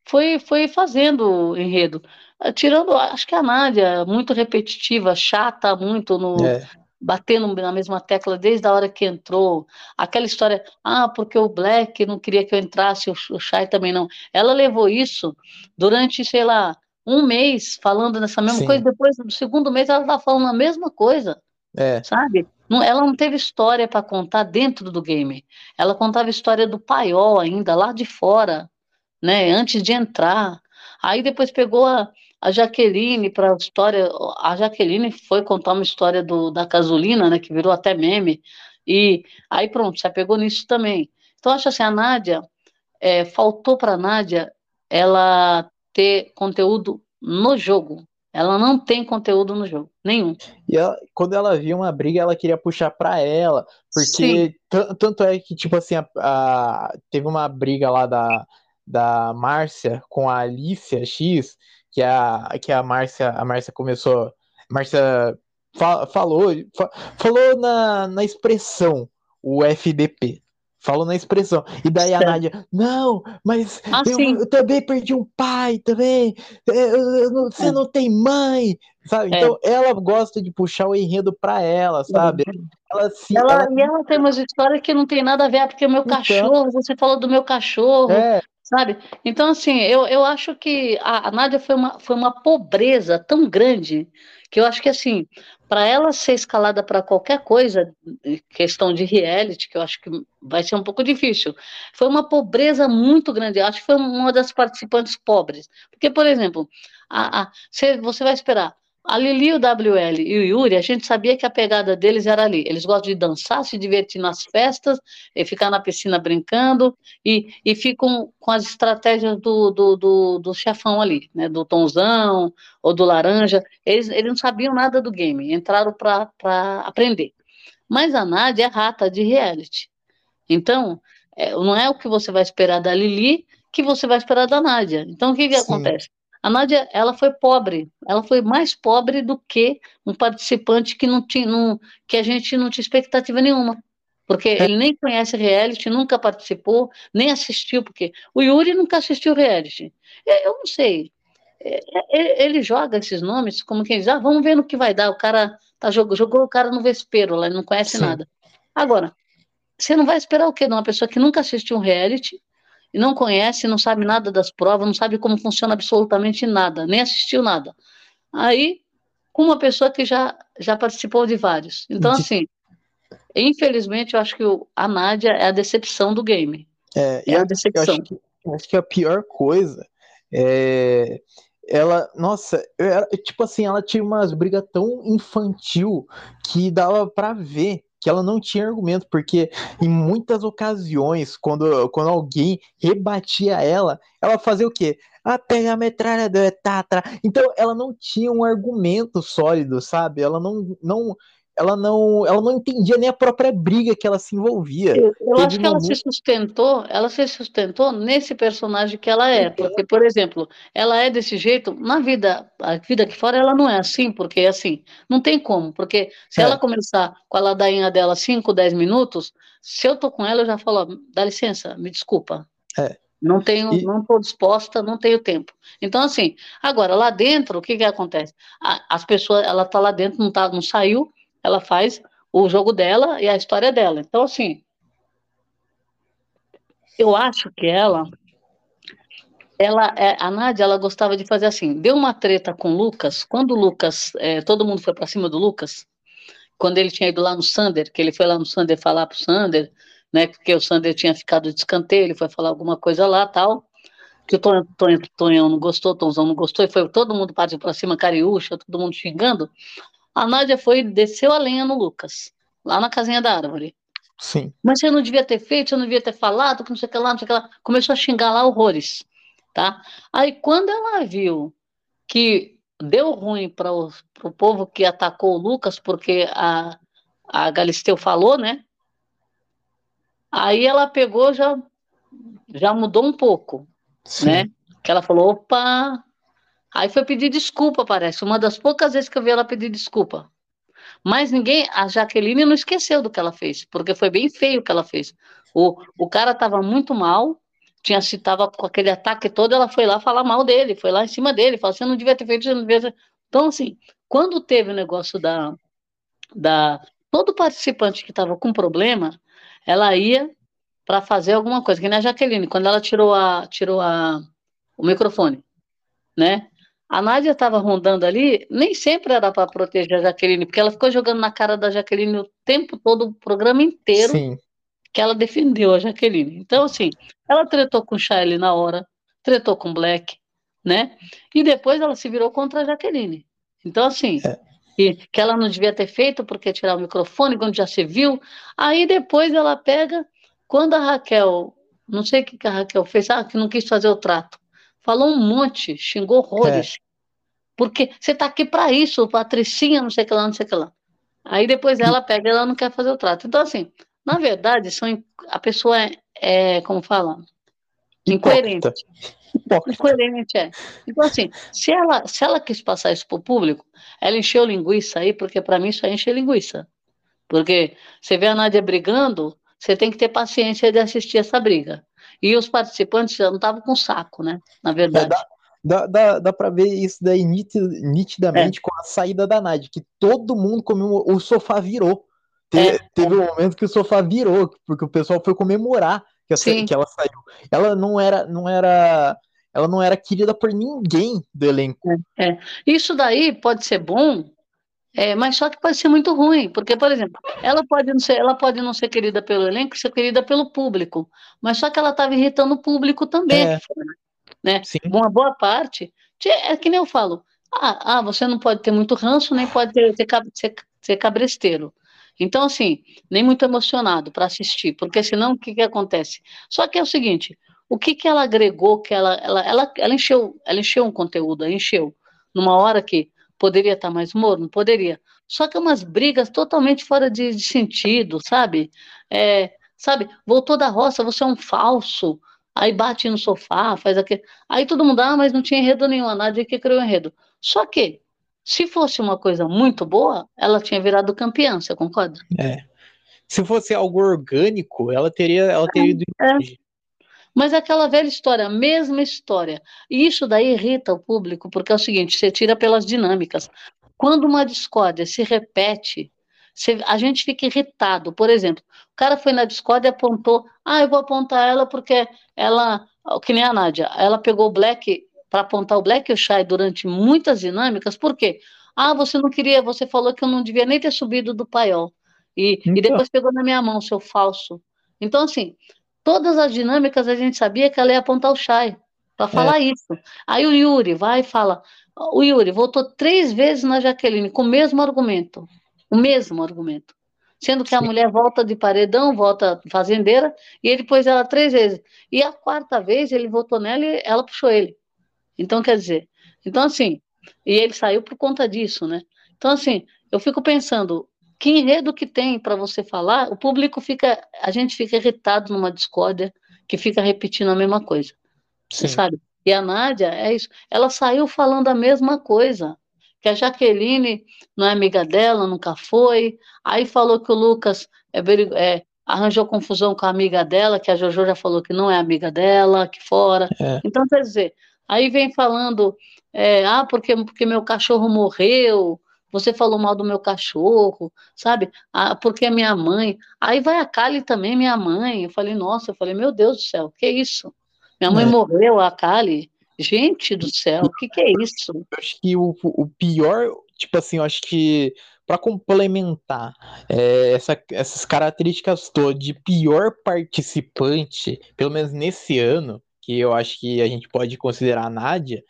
[SPEAKER 2] foi, foi fazendo enredo. Ah, tirando, acho que a Nádia, muito repetitiva, chata, muito no. É. Batendo na mesma tecla desde a hora que entrou. Aquela história, ah, porque o Black não queria que eu entrasse, o Shai também não. Ela levou isso durante, sei lá, um mês falando nessa mesma Sim. coisa, depois, no segundo mês, ela tá falando a mesma coisa. É. Sabe? Não, ela não teve história para contar dentro do game. Ela contava história do paiol ainda, lá de fora, né? Antes de entrar. Aí depois pegou a, a Jaqueline para a história. A Jaqueline foi contar uma história do, da gasolina, né? Que virou até meme. E aí pronto, já pegou nisso também. Então acho assim, a Nádia, é, faltou para a Nádia ela ter conteúdo no jogo. Ela não tem conteúdo no jogo, nenhum.
[SPEAKER 1] E ela, quando ela via uma briga, ela queria puxar para ela, porque tanto é que, tipo assim, a, a, teve uma briga lá da, da Márcia com a Alicia X, que a, que a Márcia, a Márcia começou. Márcia fa, falou, fa, falou na, na expressão o FDP. Falou na expressão. E daí a Nádia, não, mas ah, eu, eu, também perdi um pai também. É, eu, eu, você é. não tem mãe, sabe? É. Então ela gosta de puxar o enredo para ela, sabe?
[SPEAKER 2] Ela, se, ela, ela, E ela tem umas histórias que não tem nada a ver, ah, porque o meu então, cachorro, você falou do meu cachorro. Sabe? Então, assim, eu, eu acho que a, a Nádia foi uma, foi uma pobreza tão grande que eu acho que, assim, para ela ser escalada para qualquer coisa, questão de reality, que eu acho que vai ser um pouco difícil, foi uma pobreza muito grande. Eu acho que foi uma das participantes pobres. Porque, por exemplo, a, a, você vai esperar a Lili, o WL e o Yuri, a gente sabia que a pegada deles era ali. Eles gostam de dançar, se divertir nas festas, ficar na piscina brincando e, e ficam com as estratégias do, do, do, do chefão ali, né? Do Tonzão ou do Laranja. Eles, eles não sabiam nada do game, entraram para aprender. Mas a Nádia é rata de reality. Então, é, não é o que você vai esperar da Lili que você vai esperar da Nádia. Então, o que, que acontece? A Nádia, ela foi pobre, ela foi mais pobre do que um participante que não tinha, não, que a gente não tinha expectativa nenhuma. Porque é. ele nem conhece reality, nunca participou, nem assistiu, porque o Yuri nunca assistiu reality. Eu não sei. É, é, ele joga esses nomes como quem diz, ah, vamos ver no que vai dar. O cara tá, jogou, jogou o cara no vespeiro lá, ele não conhece Sim. nada. Agora, você não vai esperar o quê de uma pessoa que nunca assistiu um reality, e não conhece, não sabe nada das provas, não sabe como funciona absolutamente nada, nem assistiu nada. Aí, com uma pessoa que já, já participou de vários. Então, assim, infelizmente, eu acho que o, a Nádia é a decepção do game.
[SPEAKER 1] É, é a decepção. Acho que, acho que a pior coisa é ela, nossa, era, tipo assim, ela tinha umas brigas tão infantil que dava para ver que ela não tinha argumento, porque em muitas ocasiões, quando, quando alguém rebatia ela, ela fazia o quê? Ah, pega a metralhadora, tá, tá. Então ela não tinha um argumento sólido, sabe? Ela não, não, ela não, ela não entendia nem a própria briga que ela se envia.
[SPEAKER 2] Eu, eu acho que ela se sustentou, ela se sustentou nesse personagem que ela é, porque, por exemplo, ela é desse jeito, na vida, a vida aqui fora ela não é assim, porque assim, não tem como, porque se é. ela começar com a ladainha dela 5, 10 minutos, se eu tô com ela, eu já falo, dá licença, me desculpa. É. Não tenho, e... não estou disposta, não tenho tempo. Então, assim, agora, lá dentro, o que que acontece? as pessoas, ela tá lá dentro, não, tá, não saiu, ela faz o jogo dela e a história dela. Então, assim, eu acho que ela, ela, é, a Nádia, ela gostava de fazer assim, deu uma treta com o Lucas, quando o Lucas, é, todo mundo foi para cima do Lucas, quando ele tinha ido lá no Sander, que ele foi lá no Sander falar pro Sander, né, porque o Sander tinha ficado de escanteio, ele foi falar alguma coisa lá, tal, que o Tonhão, não gostou, Tonzão não gostou, e foi todo mundo partiu para cima, Cariúcha, todo mundo xingando, a Nádia foi desceu a lenha no Lucas, lá na casinha da árvore.
[SPEAKER 1] Sim.
[SPEAKER 2] Mas você não devia ter feito, você não devia ter falado, não sei o que lá, não sei o que lá. Começou a xingar lá horrores, tá? Aí quando ela viu que deu ruim para o povo que atacou o Lucas, porque a, a Galisteu falou, né? Aí ela pegou, já, já mudou um pouco, Sim. né? Que ela falou, opa, Aí foi pedir desculpa, parece. Uma das poucas vezes que eu vi ela pedir desculpa. Mas ninguém, a Jaqueline não esqueceu do que ela fez, porque foi bem feio o que ela fez. O, o cara estava muito mal, tinha se tava com aquele ataque todo, ela foi lá falar mal dele, foi lá em cima dele, falou: você não devia ter feito, você não devia ter... Então, assim, quando teve o negócio da. da todo participante que estava com problema, ela ia para fazer alguma coisa, que nem a Jaqueline, quando ela tirou, a, tirou a, o microfone, né? A Nádia estava rondando ali, nem sempre era para proteger a Jaqueline, porque ela ficou jogando na cara da Jaqueline o tempo todo, o programa inteiro, Sim. que ela defendeu a Jaqueline. Então, assim, ela tretou com o Charlie na hora, tretou com o Black, né? E depois ela se virou contra a Jaqueline. Então, assim, é. e, que ela não devia ter feito porque tirar o microfone quando já se viu. Aí depois ela pega, quando a Raquel, não sei o que a Raquel fez, ah, que não quis fazer o trato falou um monte, xingou horrores. É. Porque você está aqui para isso, Patricinha, não sei o que lá, não sei o que lá. Aí depois ela pega e ela não quer fazer o trato. Então, assim, na verdade, são, a pessoa é, é como fala, incoerente. Incoerente, é. Então, assim, se ela, se ela quis passar isso para o público, ela encheu linguiça aí, porque para mim isso aí enche linguiça. Porque você vê a Nádia brigando, você tem que ter paciência de assistir essa briga. E os participantes já não estavam com saco, né? Na verdade. É,
[SPEAKER 1] dá, dá, dá para ver isso daí nitidamente é. com a saída da Nádia, que todo mundo comemorou, o sofá virou. Te, é. Teve um momento que o sofá virou, porque o pessoal foi comemorar que, que ela saiu. Ela não era, não era, ela não era querida por ninguém do elenco.
[SPEAKER 2] É, é. Isso daí pode ser bom, é, mas só que pode ser muito ruim, porque, por exemplo, ela pode não ser, ela pode não ser querida pelo elenco, ser querida pelo público, mas só que ela estava irritando o público também, é. né? Sim. Uma boa parte, é que nem eu falo, ah, ah, você não pode ter muito ranço, nem pode ter, ter, ser, ser cabresteiro. Então, assim, nem muito emocionado para assistir, porque senão o que, que acontece? Só que é o seguinte, o que, que ela agregou, que ela, ela, ela, ela encheu, ela encheu um conteúdo, ela encheu, numa hora que poderia estar mais morno? Poderia. Só que umas brigas totalmente fora de, de sentido, sabe? É, sabe, voltou da roça, você é um falso, aí bate no sofá, faz aquilo. Aí todo mundo, ah, mas não tinha enredo nenhum, a Nádia que criou enredo. Só que, se fosse uma coisa muito boa, ela tinha virado campeã, você concorda?
[SPEAKER 1] É. Se fosse algo orgânico, ela teria, ela teria ido. É.
[SPEAKER 2] Mas é aquela velha história, a mesma história. E isso daí irrita o público, porque é o seguinte: você tira pelas dinâmicas. Quando uma discórdia se repete, você, a gente fica irritado. Por exemplo, o cara foi na discórdia e apontou: ah, eu vou apontar ela porque ela, que nem a Nádia, ela pegou o Black para apontar o Black e o Shy durante muitas dinâmicas, por quê? Ah, você não queria, você falou que eu não devia nem ter subido do paiol. E, então. e depois pegou na minha mão, seu falso. Então, assim, Todas as dinâmicas a gente sabia que ela ia apontar o Chay para falar é. isso. Aí o Yuri vai e fala: o Yuri voltou três vezes na Jaqueline com o mesmo argumento. O mesmo argumento. Sendo que Sim. a mulher volta de paredão, volta fazendeira, e ele pôs ela três vezes. E a quarta vez ele votou nela e ela puxou ele. Então, quer dizer, então assim, e ele saiu por conta disso, né? Então, assim, eu fico pensando, que enredo que tem para você falar, o público fica, a gente fica irritado numa discórdia que fica repetindo a mesma coisa. Sim. Sabe? E a Nádia, é isso. Ela saiu falando a mesma coisa. Que a Jaqueline não é amiga dela, nunca foi. Aí falou que o Lucas é, é, arranjou confusão com a amiga dela, que a Jojo já falou que não é amiga dela, aqui fora. É. Então, quer dizer, aí vem falando, é, ah, porque, porque meu cachorro morreu, você falou mal do meu cachorro, sabe? Ah, porque é minha mãe. Aí vai a Kali também, minha mãe. Eu falei, nossa, eu falei, meu Deus do céu, que isso? Minha mãe é. morreu, a Kali. Gente do céu, o que, que é isso? Eu
[SPEAKER 1] acho que o, o pior, tipo assim, eu acho que para complementar é, essa, essas características todas de pior participante, pelo menos nesse ano, que eu acho que a gente pode considerar a Nádia,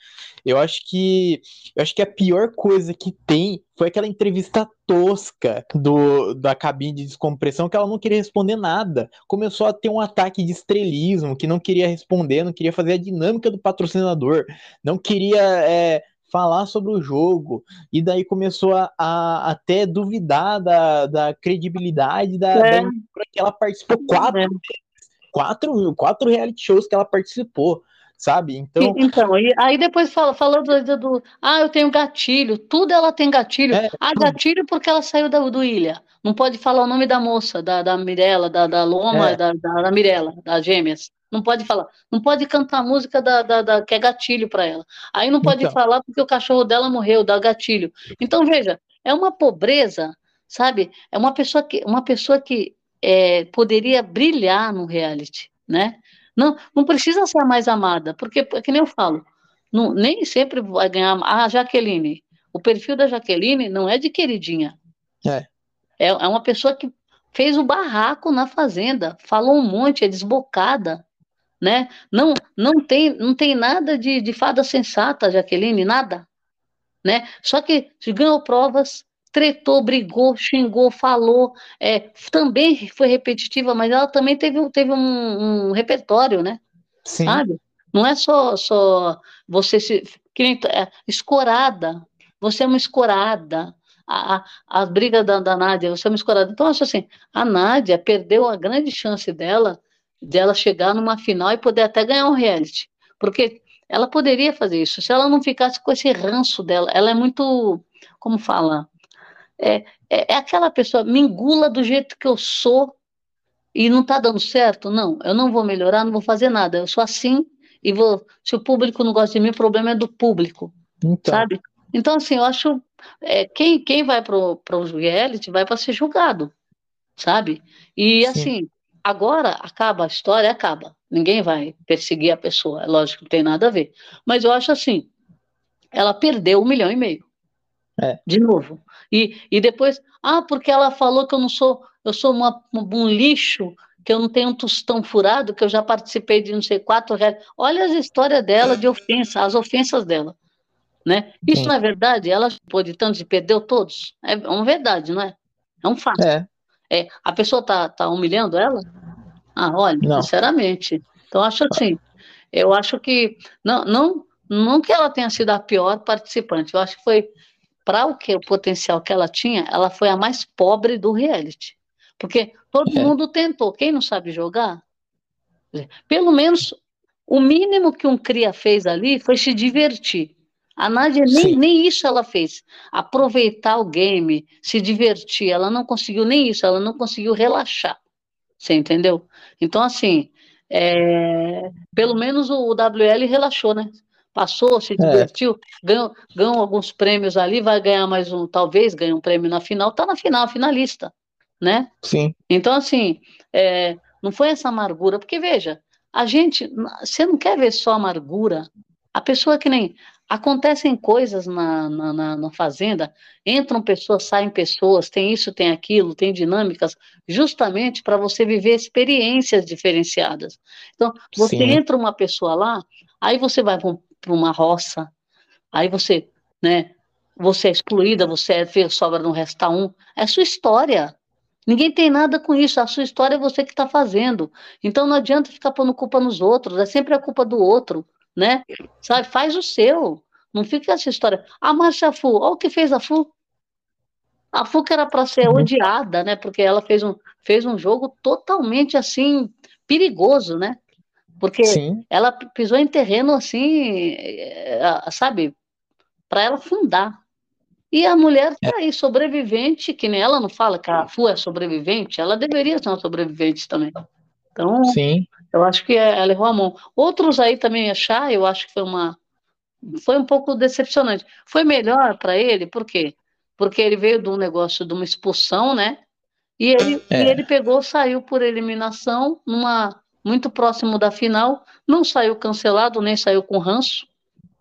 [SPEAKER 1] eu acho que eu acho que a pior coisa que tem foi aquela entrevista tosca do, da cabine de descompressão que ela não queria responder nada. Começou a ter um ataque de estrelismo, que não queria responder, não queria fazer a dinâmica do patrocinador, não queria é, falar sobre o jogo, e daí começou a, a até duvidar da, da credibilidade da, é. da que ela participou quatro é quatro, quatro reality shows que ela participou, sabe? Então,
[SPEAKER 2] então e, aí depois fala, falando do, do, ah, eu tenho gatilho, tudo ela tem gatilho. É, ah, gatilho porque ela saiu da, do Ilha. Não pode falar o nome da moça, da, da Mirella, da, da Loma, é. da, da, da Mirella, das gêmeas. Não pode falar. Não pode cantar música da, da, da que é gatilho para ela. Aí não pode então. falar porque o cachorro dela morreu, dá gatilho. Então, veja, é uma pobreza, sabe? É uma pessoa que, uma pessoa que é, poderia brilhar no reality, né? Não, não precisa ser a mais amada, porque, que nem eu falo, não, nem sempre vai ganhar a Jaqueline. O perfil da Jaqueline não é de queridinha. É. É, é uma pessoa que fez o barraco na fazenda, falou um monte, é desbocada, né? Não, não tem, não tem nada de, de fada sensata, Jaqueline, nada, né? Só que ganhou provas, tretou, brigou, xingou, falou, é, também foi repetitiva, mas ela também teve, teve um, um repertório, né? Sim. Sabe? Não é só, só você se. É, escorada. Você é uma escorada. A, a, a briga da, da Nádia, você é uma escorada. Então, acho assim, a Nádia perdeu a grande chance dela de ela chegar numa final e poder até ganhar um reality. Porque ela poderia fazer isso, se ela não ficasse com esse ranço dela. Ela é muito, como fala, é, é, é aquela pessoa, me engula do jeito que eu sou e não está dando certo. Não, eu não vou melhorar, não vou fazer nada. Eu sou assim e vou. Se o público não gosta de mim, o problema é do público, então. sabe? Então, assim, eu acho. É, quem, quem vai para o reality vai para ser julgado, sabe? E, Sim. assim, agora acaba a história, acaba. Ninguém vai perseguir a pessoa, é lógico que não tem nada a ver. Mas eu acho assim, ela perdeu um milhão e meio.
[SPEAKER 1] É.
[SPEAKER 2] De novo. E, e depois, ah, porque ela falou que eu não sou, eu sou uma, um lixo, que eu não tenho um tostão furado, que eu já participei de não sei quatro reais. Olha as histórias dela de ofensa, as ofensas dela. Né? Isso, Sim. na verdade, ela pôde tanto e perdeu todos. É uma verdade, não é? É um fato.
[SPEAKER 1] É.
[SPEAKER 2] É, a pessoa está tá humilhando ela? Ah, olha, não. sinceramente. Então, acho assim, eu acho que, não, não, não que ela tenha sido a pior participante, eu acho que foi, para o que o potencial que ela tinha, ela foi a mais pobre do reality. Porque todo é. mundo tentou, quem não sabe jogar, pelo menos o mínimo que um cria fez ali foi se divertir. A Nádia nem, nem isso ela fez. Aproveitar o game, se divertir. Ela não conseguiu nem isso, ela não conseguiu relaxar. Você entendeu? Então, assim, é, pelo menos o, o WL relaxou, né? Passou, se é. divertiu, é. ganhou, ganhou alguns prêmios ali, vai ganhar mais um, talvez ganhe um prêmio na final, tá na final, finalista, né?
[SPEAKER 1] Sim.
[SPEAKER 2] Então, assim, é, não foi essa amargura, porque veja, a gente, você não quer ver só amargura, a pessoa que nem acontecem coisas na, na, na, na, fazenda, entram pessoas, saem pessoas, tem isso, tem aquilo, tem dinâmicas, justamente para você viver experiências diferenciadas. Então, você Sim. entra uma pessoa lá, aí você vai para uma roça, aí você, né, você é excluída, você é sobra no resta um, é sua história. Ninguém tem nada com isso, a sua história é você que está fazendo. Então não adianta ficar pondo culpa nos outros, é sempre a culpa do outro né? Sabe, faz o seu. Não fica essa história. Ah, a Fu, olha o que fez a Fu. A Fu que era para ser uhum. odiada, né? Porque ela fez um, fez um jogo totalmente assim perigoso, né? Porque Sim. ela pisou em terreno assim, eh, sabe, para ela fundar. E a mulher tá é. aí, sobrevivente, que nem ela não fala que a Fu é sobrevivente, ela deveria ser uma sobrevivente também. Então,
[SPEAKER 1] Sim.
[SPEAKER 2] Eu acho que é, ela errou a mão. Outros aí também achar, eu acho que foi uma foi um pouco decepcionante. Foi melhor para ele, por quê? Porque ele veio de um negócio de uma expulsão, né? E ele, é. e ele pegou, saiu por eliminação, numa muito próximo da final, não saiu cancelado, nem saiu com ranço.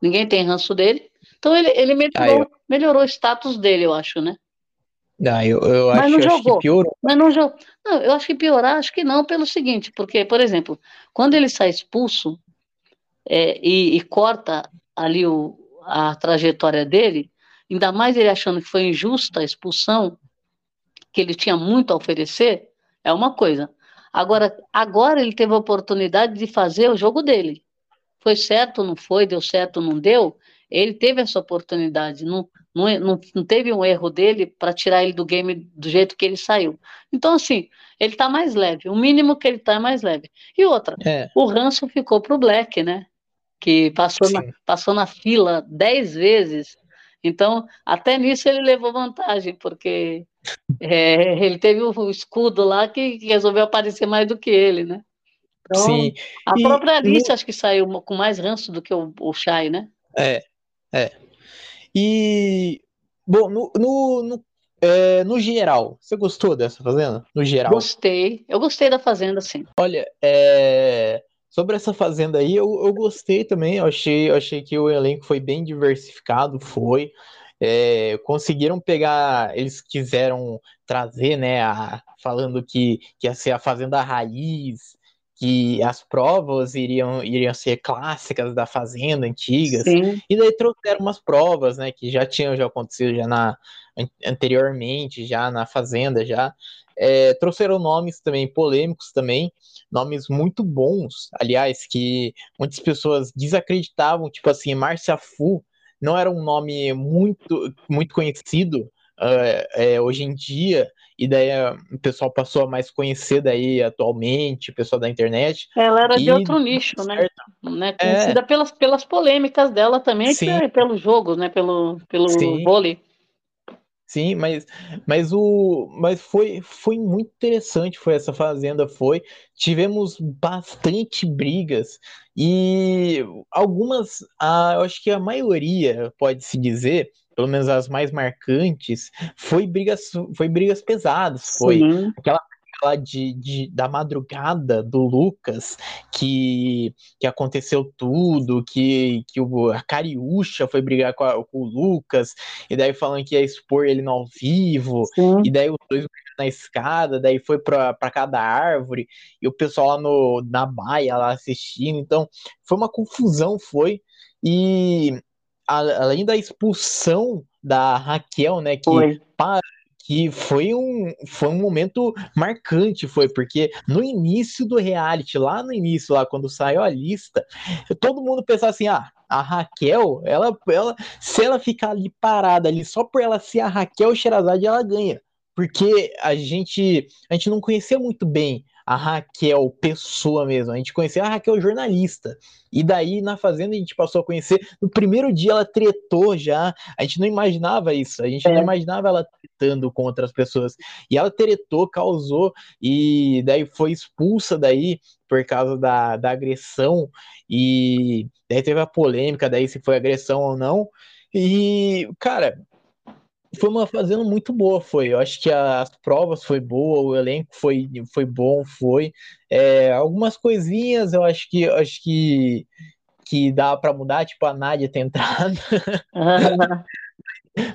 [SPEAKER 2] Ninguém tem ranço dele. Então ele, ele melhorou, eu... melhorou o status dele, eu acho, né?
[SPEAKER 1] Ah, eu, eu Mas
[SPEAKER 2] acho,
[SPEAKER 1] não
[SPEAKER 2] jogou.
[SPEAKER 1] Acho que piorou.
[SPEAKER 2] Mas não jogou. Não, eu acho que piorar, acho que não, pelo seguinte, porque, por exemplo, quando ele sai expulso é, e, e, corta ali o, a trajetória dele, ainda mais ele achando que foi injusta a expulsão, que ele tinha muito a oferecer, é uma coisa. Agora, agora ele teve a oportunidade de fazer o jogo dele. Foi certo, não foi, deu certo, não deu. Ele teve essa oportunidade. Não, não, não, não teve um erro dele para tirar ele do game do jeito que ele saiu. Então, assim, ele está mais leve. O mínimo que ele está é mais leve. E outra,
[SPEAKER 1] é.
[SPEAKER 2] o ranço ficou para o Black, né? Que passou na, passou na fila dez vezes. Então, até nisso ele levou vantagem, porque é, ele teve o escudo lá que, que, resolveu aparecer mais do que ele, né? Então,
[SPEAKER 1] Sim.
[SPEAKER 2] A própria Alice acho que saiu com mais ranço do que o, o Shai, né?
[SPEAKER 1] É, é. E, bom, no, no, no, é, no geral, você gostou dessa fazenda? No geral?
[SPEAKER 2] Gostei. Eu gostei da fazenda, sim.
[SPEAKER 1] Olha, é, sobre essa fazenda aí, eu, eu gostei também. Eu achei, eu achei que o elenco foi bem diversificado, foi. É, conseguiram pegar, eles quiseram trazer, né, a, falando que, que ia ser a fazenda raiz, que as provas iriam, iriam ser clássicas da fazenda antigas
[SPEAKER 2] Sim.
[SPEAKER 1] e daí trouxeram umas provas né que já tinham já acontecido já na anteriormente já na fazenda já é, trouxeram nomes também polêmicos também nomes muito bons aliás que muitas pessoas desacreditavam tipo assim Márcia Fu não era um nome muito muito conhecido uh, é, hoje em dia, e daí o pessoal passou a mais conhecer daí atualmente, o pessoal da internet.
[SPEAKER 2] Ela era e, de outro nicho, né? né? Conhecida é... pelas, pelas polêmicas dela também, é pelo jogo, né? Pelo, pelo vôlei.
[SPEAKER 1] Sim, mas, mas, o, mas foi, foi muito interessante, foi essa fazenda, foi. Tivemos bastante brigas e algumas, a, eu acho que a maioria, pode-se dizer, pelo menos as mais marcantes, foi brigas, foi brigas pesadas, foi
[SPEAKER 2] Sim.
[SPEAKER 1] aquela lá de, de, da madrugada do Lucas, que, que aconteceu tudo, que, que o, a Cariúcha foi brigar com, a, com, o Lucas, e daí falando que ia expor ele no ao vivo, Sim. e daí os dois na escada, daí foi para cada árvore, e o pessoal lá no, na baia lá assistindo, então foi uma confusão, foi, e a, além da expulsão da Raquel, né, que foi que foi um, foi um momento marcante, foi, porque no início do reality, lá no início, lá quando saiu a lista, todo mundo pensava assim, ah, a Raquel, ela, ela, se ela ficar ali parada ali, só por ela ser a Raquel Sherazade, ela ganha. Porque a gente, a gente não conhecia muito bem a Raquel pessoa mesmo. A gente conhecia a Raquel jornalista. E daí na Fazenda a gente passou a conhecer. No primeiro dia ela tretou já. A gente não imaginava isso. A gente é. não imaginava ela tretando com outras pessoas. E ela tretou, causou. E daí foi expulsa daí por causa da, da agressão. E daí teve a polêmica daí se foi agressão ou não. E, cara, foi uma fazenda muito boa, foi. Eu acho que as provas foi boa, o elenco foi, foi bom, foi. É, algumas coisinhas eu acho que eu acho que que dá para mudar, tipo a Nádia ter entrado.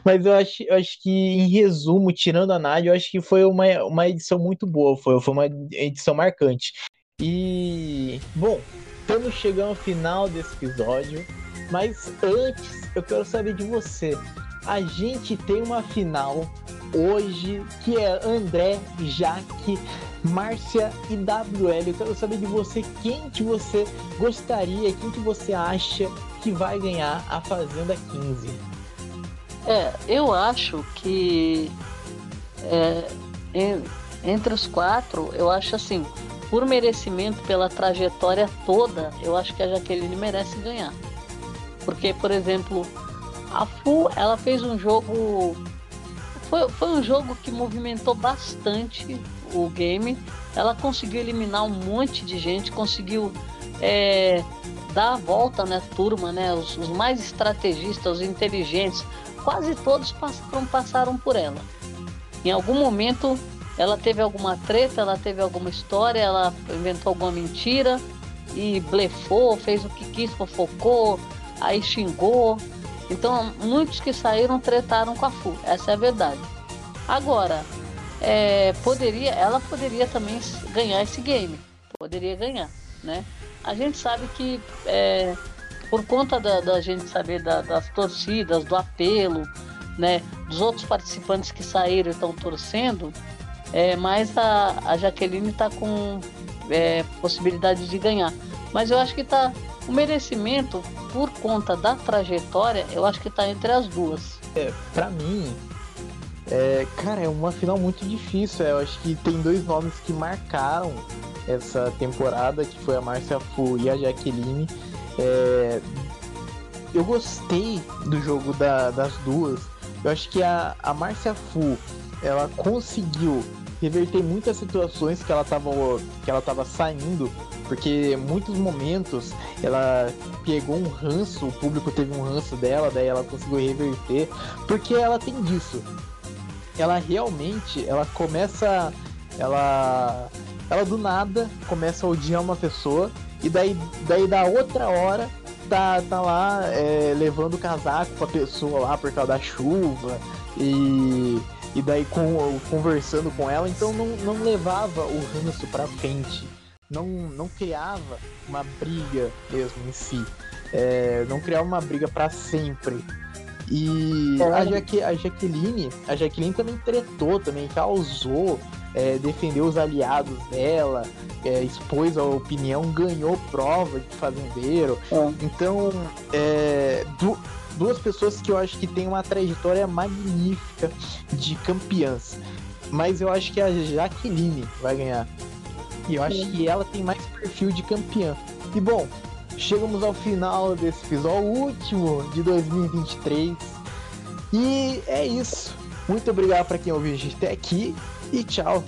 [SPEAKER 1] Mas eu acho, eu acho que, em resumo, tirando a Nádia, eu acho que foi uma, uma edição muito boa, foi, foi uma edição marcante. E, bom, estamos chegando ao final desse episódio, mas antes eu quero saber de você a gente tem uma final hoje que é André, Jaque, Márcia e WL. Eu quero saber de você quem que você gostaria, quem que você acha que vai ganhar a Fazenda 15.
[SPEAKER 2] É, eu acho que é, entre os quatro, eu acho assim, por merecimento, pela trajetória toda, eu acho que a Jaqueline merece ganhar. Porque, por exemplo, a Fu, ela fez um jogo. Foi, foi um jogo que movimentou bastante o game. Ela conseguiu eliminar um monte de gente, conseguiu é, dar a volta na né, turma, né? Os, os, mais estrategistas, os inteligentes, quase todos passaram, passaram por ela. Em algum momento ela teve alguma treta, ela teve alguma história, ela inventou alguma mentira e blefou, fez o que quis, fofocou, aí xingou, então, muitos que saíram tretaram com a FU, essa é a verdade. Agora, é, poderia, ela poderia também ganhar esse game, poderia ganhar, né? A gente sabe que é, por conta da, da gente saber da, das torcidas, do apelo, né, dos outros participantes que saíram e estão torcendo, é, mas a, a Jaqueline está com é, possibilidade de ganhar. Mas eu acho que tá o merecimento por conta da trajetória, eu acho que tá entre as duas.
[SPEAKER 1] É, para mim, é, cara, é uma final muito difícil. Eu acho que tem dois nomes que marcaram essa temporada, que foi a Márcia Fu e a Jaqueline. É, eu gostei do jogo da, das duas. Eu acho que a, a Márcia Fu, ela conseguiu reverter muitas situações que ela estava que ela tava saindo porque muitos momentos ela pegou um ranço, o público teve um ranço dela, daí ela conseguiu reverter, porque ela tem disso. Ela realmente, ela começa, ela, ela do nada começa a odiar uma pessoa e daí, daí da outra hora tá, tá lá é, levando o casaco pra pessoa lá por causa da chuva e e daí com, conversando com ela, então não, não levava o ranço pra frente não, não criava uma briga mesmo em si. É, não criava uma briga para sempre. E é. a, Jaque, a Jaqueline, a Jaqueline também tretou, também causou, é, defendeu os aliados dela, é, expôs a opinião, ganhou prova de fazendeiro. É. Então, é, du duas pessoas que eu acho que têm uma trajetória magnífica de campeãs. Mas eu acho que a Jaqueline vai ganhar. E eu acho que ela tem mais perfil de campeã. E bom, chegamos ao final desse episódio, o último de 2023. E é isso. Muito obrigado para quem ouviu a gente até aqui e tchau.